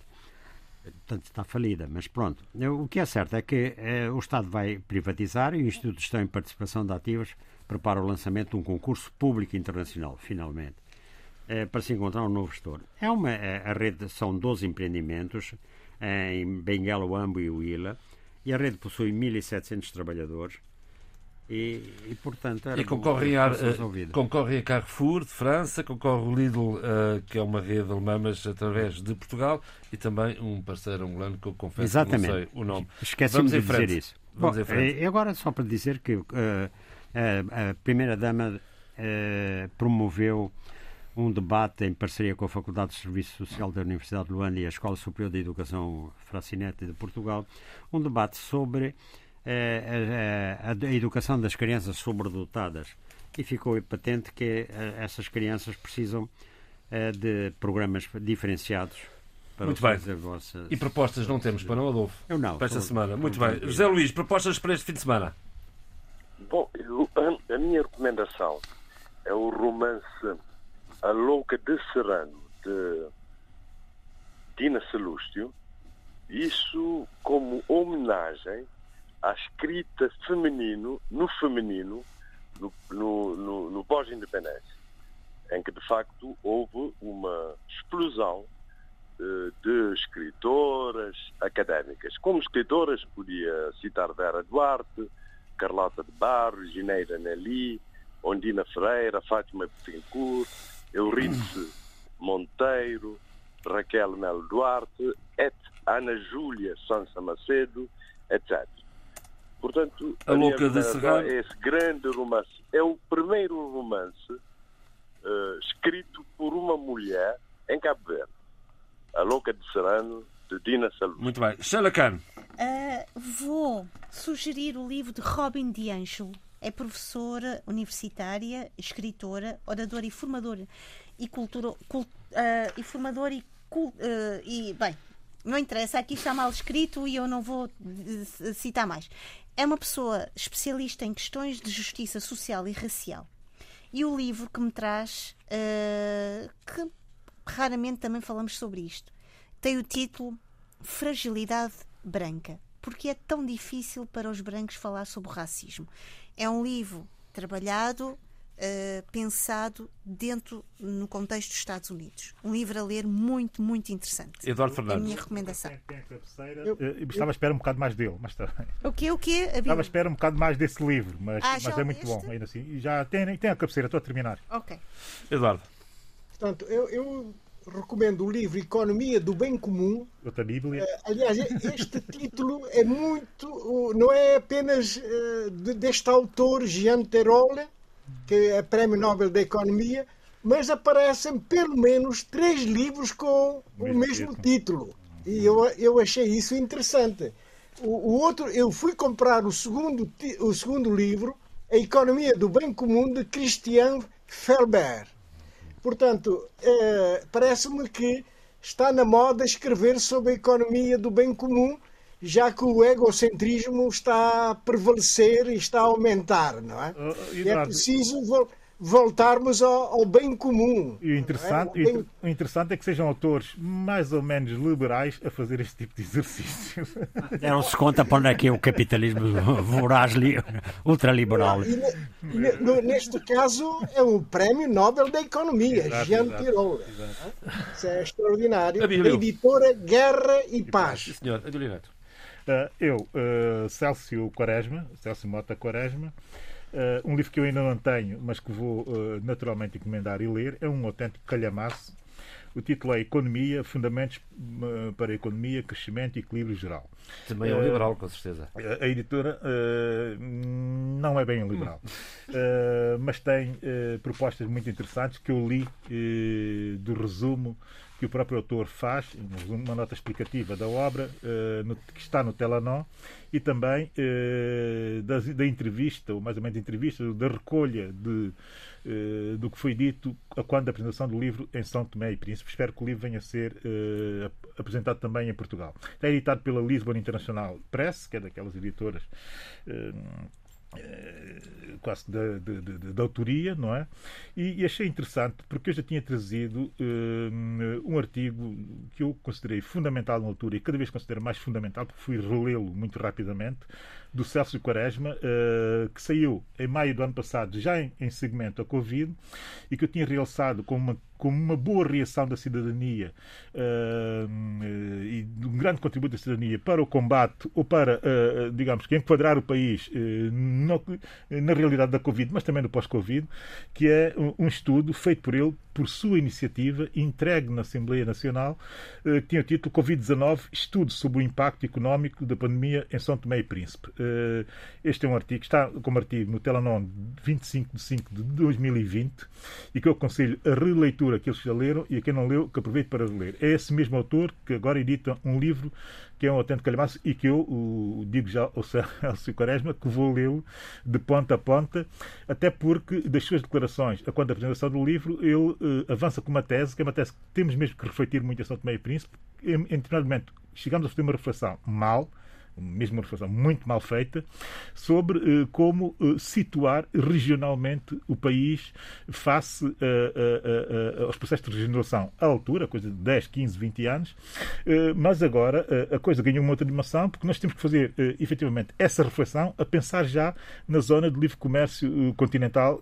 portanto está falida, mas pronto. O que é certo é que eh, o Estado vai privatizar e o Instituto de Gestão em Participação de Ativos prepara o lançamento de um concurso público internacional, finalmente, eh, para se encontrar um novo gestor. É uma, eh, a rede são 12 empreendimentos em Benguela, Ambo e Huila e a rede possui 1.700 trabalhadores e, e, portanto e concorrem a, uh, concorre a Carrefour de França, concorre o Lidl, uh, que é uma rede alemã, mas através de Portugal, e também um parceiro angolano que eu confesso Exatamente. que não sei o nome. Esqueci-me de dizer isso. Vamos Bom, em frente. E agora só para dizer que uh, a Primeira-Dama promoveu um debate em parceria com a Faculdade de Serviço Social da Universidade de Luanda e a Escola Superior de Educação Fracinete de Portugal, um debate sobre é, a, a, a educação das crianças sobredotadas e ficou patente que essas crianças precisam de programas diferenciados para Muito bem. Vossa... E propostas não temos para não, Adolfo? Eu não. Para esta semana. Muito bem. José Luís, propostas para este fim de semana? Bom, eu, a, a, minha recomendação é o romance A Louca de Serrano, de Tina Celústio. Isso como homenagem à escrita feminino, no feminino, no, no, no, no pós-independência, em que de facto houve uma explosão eh, de escritoras académicas. Como escritoras, podia citar Vera Duarte, Carlota de Barros, Gineira Nelly, Ondina Ferreira, Fátima Betancourt, Eurice Monteiro, Raquel Melo Duarte, et Ana Júlia Sansa Macedo, etc. Portanto, A Louca de Serrano. é esse grande romance. É o primeiro romance eh, escrito por uma mulher em Cabo Verde. A Louca de Serrano, de Dina Salud. Muito bem. Sheila Khan. Ah, vou sugerir o livro de Robin DiAngelo. É professora universitária, escritora, oradora e formadora e cultura cul- ah, e formadora e, ah, e bem, não interessa, aqui está mal escrito e eu não vou citar mais. É uma pessoa especialista em questões de justiça social e racial. E o livro que me traz, ah, que raramente também falamos sobre isto, tem o título Fragilidade Branca. Porque é tão difícil para os brancos falar sobre o racismo? É um livro trabalhado, eh, pensado dentro no contexto dos Estados Unidos. Um livro a ler muito, muito interessante. Eduardo É a Fernandes. minha recomendação. Tem a cabeceira. Eu- Eh, eu estava à espera um bocado mais dele, mas está bem. O quê? O quê? A Estava à espera um bocado mais desse livro, mas, Ah, mas é muito leste? bom, ainda assim. E já tem, tem a cabeceira, estou a terminar. Ok. Eduardo. Portanto, eu, eu recomendo o livro Economia do Bem Comum. Outra Bíblia. Aliás, este título é muito. não é apenas de- deste autor, Jean Terole, que é Prémio Nobel da Economia, mas aparecem pelo menos três livros com o Mesmo mesmo título. E eu, eu achei isso interessante. O, o outro, eu fui comprar o segundo, o segundo livro, A Economia do Bem Comum, de Christian Felber. Portanto, eh, parece-me que está na moda escrever sobre a economia do bem comum, já que o egocentrismo está a prevalecer e está a aumentar, não é? E é preciso vol- voltarmos ao, ao bem comum. E o interessante, não é? O bem- o interessante é que sejam autores mais ou menos liberais a fazer este tipo de exercício. Deram-se conta para onde é que é o capitalismo voraz, li- ultraliberal. E ne- ne- no- neste caso é o Prémio Nobel da Economia, Exato, Jean exato, Tirole. Isso é extraordinário. A editora Guerra e Paz. Senhor. Ah, eu, ah, Célcio Quaresma, Célcio Mota Quaresma, ah, um livro que eu ainda não tenho, mas que vou ah, naturalmente encomendar e ler, é um autêntico calhamaço. O título é Economia, Fundamentos ah, para a Economia, Crescimento e Equilíbrio Geral. Também é um liberal, com certeza. A editora eh, não é bem liberal, Eh, mas tem eh, propostas muito interessantes que eu li do resumo que o próprio autor faz, um uma nota explicativa da obra eh, no- que está no Telanó e também eh, das- da, entrevista, ou mais ou menos entrevista, da recolha de, eh, do que foi dito a quando da apresentação do livro em São Tomé e Príncipe. Espero que o livro venha a ser ap- apresentado também em Portugal. Está editado pela Lisbon International Press, que é daquelas editoras quase de, de, de- de autoria, não é? E, e achei interessante porque eu já tinha trazido eh, um artigo que eu considerei fundamental na altura e cada vez considero mais fundamental porque fui relê-lo muito rapidamente do Celso Quaresma eh, que saiu em maio do ano passado já em, em segmento a Covid e que eu tinha realçado como uma como uma boa reação da cidadania eh, e um grande contributo da cidadania para o combate ou para, eh, digamos, que enquadrar o país eh, no- na realidade da Covid, mas também do pós-Covid, que é um, um estudo feito por ele, por sua iniciativa, entregue na Assembleia Nacional, que tinha o título Covid-19, Estudo sobre o Impacto Económico da Pandemia em São Tomé e Príncipe. Eh, Este é um artigo, está como artigo no Telanon 25 de 5 de 2020 e que eu aconselho a releitura àqueles que já leram e a quem não leu, que aproveite para ler. É esse mesmo autor que agora edita um livro que é um autêntico calhamaço e que eu o, digo já ao Celso Quaresma que vou lê-lo de ponta a ponta, até porque das suas declarações, a quando da apresentação do livro, ele eh, avança com uma tese, que é uma tese que temos mesmo que refletir muito em São Tomé e Príncipe. Em, em determinado momento, chegamos a fazer uma reflexão mal, mesmo uma reflexão muito mal feita, sobre eh, como eh, situar regionalmente o país face eh, aos processos de regeneração à altura, coisa de 10, 15, 20 anos, mas agora a coisa ganhou uma outra dimensão porque nós temos que fazer efetivamente essa reflexão a pensar já na zona de livre comércio continental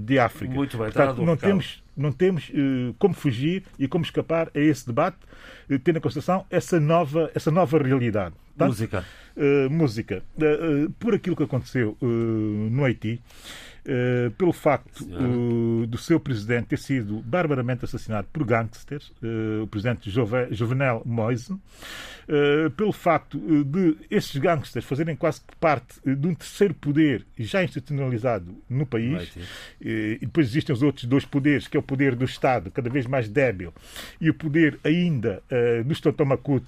de África. Muito bem, Portanto, o não temos não temos eh, como fugir e como escapar a esse debate, eh, tendo em consideração essa nova, essa nova realidade. Portanto, Música. eh, música. Eh, eh, por aquilo que aconteceu no Haiti, uh, pelo facto uh, do seu presidente ter sido barbaramente assassinado por gangsters, uh, o presidente Jove, Jovenel Moise, pelo facto de esses gangsters fazerem quase que parte de um terceiro poder já institucionalizado no país, e depois existem os outros dois poderes, que é o poder do Estado, cada vez mais débil, e o poder ainda do Stotomakut,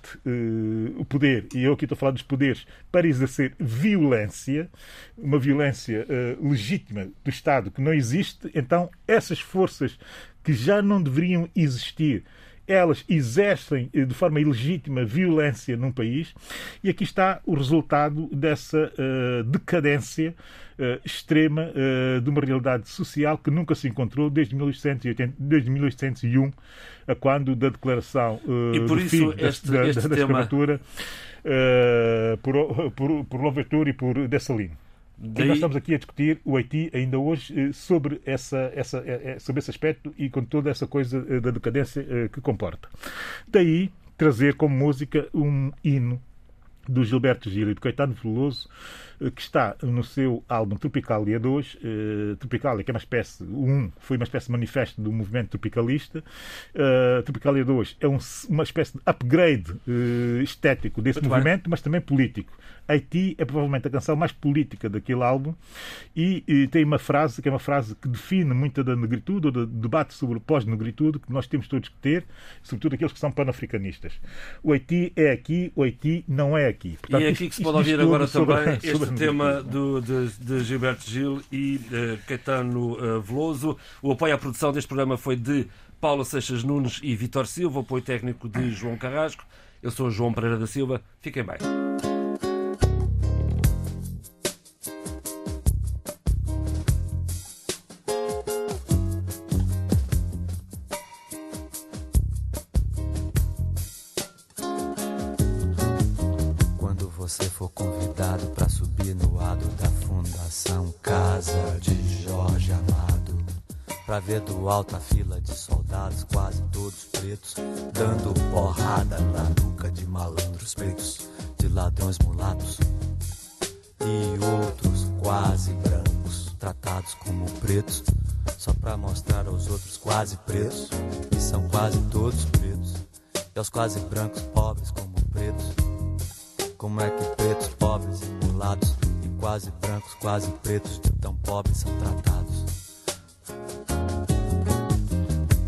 o poder, e eu aqui estou a falar dos poderes, para exercer violência, uma violência legítima do Estado que não existe, então essas forças que já não deveriam existir elas exercem eh, de forma ilegítima violência num país e aqui está o resultado dessa uh, decadência uh, extrema uh, de uma realidade social que nunca se encontrou desde, 1880, desde 1801, a quando da declaração e por do fim este, da, este da, da tema... escravatura por, por, por Louverture e por Dessalines. Daí... nós estamos aqui a discutir o Haiti ainda hoje eh, sobre, essa, essa, eh, eh, sobre esse aspecto e com toda essa coisa da decadência que comporta. Daí trazer como música um hino do Gilberto Gil e do Caetano Veloso, que está no seu álbum Tropicalia 2. Uh, Tropicalia, que é uma espécie, o 1 foi uma espécie de manifesto do movimento tropicalista. Uh, Tropicalia 2 é um, uma espécie de upgrade uh, estético desse Muito movimento, bem. mas também político. Haiti é provavelmente a canção mais política daquele álbum e, e, tem uma frase que é uma frase que define muito da negritude ou do debate sobre pós-negritude que nós temos todos que ter, sobretudo aqueles que são pan-africanistas. O Haiti é aqui, o Haiti não é aqui. Portanto, e é aqui que se pode ouvir agora sobre, também sobre este tema do, de, de, Gilberto Gil e uh, Caetano uh, Veloso. O apoio à produção deste programa foi de Paulo Seixas Nunes e Vitor Silva, o apoio técnico de João Carrasco. Eu sou João Pereira da Silva. Fiquem bem. Ver do alto a fila de soldados, quase todos pretos, dando porrada na nuca de malandros pretos, de ladrões mulatos e outros quase brancos, tratados como pretos, só pra mostrar aos outros quase pretos, que são quase todos pretos, e aos quase brancos pobres como pretos. Como é que pretos, pobres e mulatos, e quase brancos, quase pretos, tão pobres são tratados?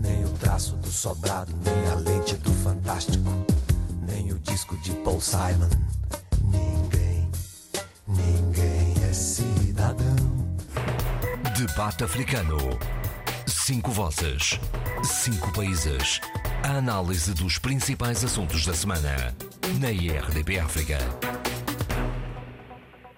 nem o traço do sobrado, nem a lente do fantástico, nem o disco de Paul Simon. Ninguém, ninguém é cidadão. Debate africano. Cinco vozes, cinco países. A análise dos principais assuntos da semana. Na IRDP África.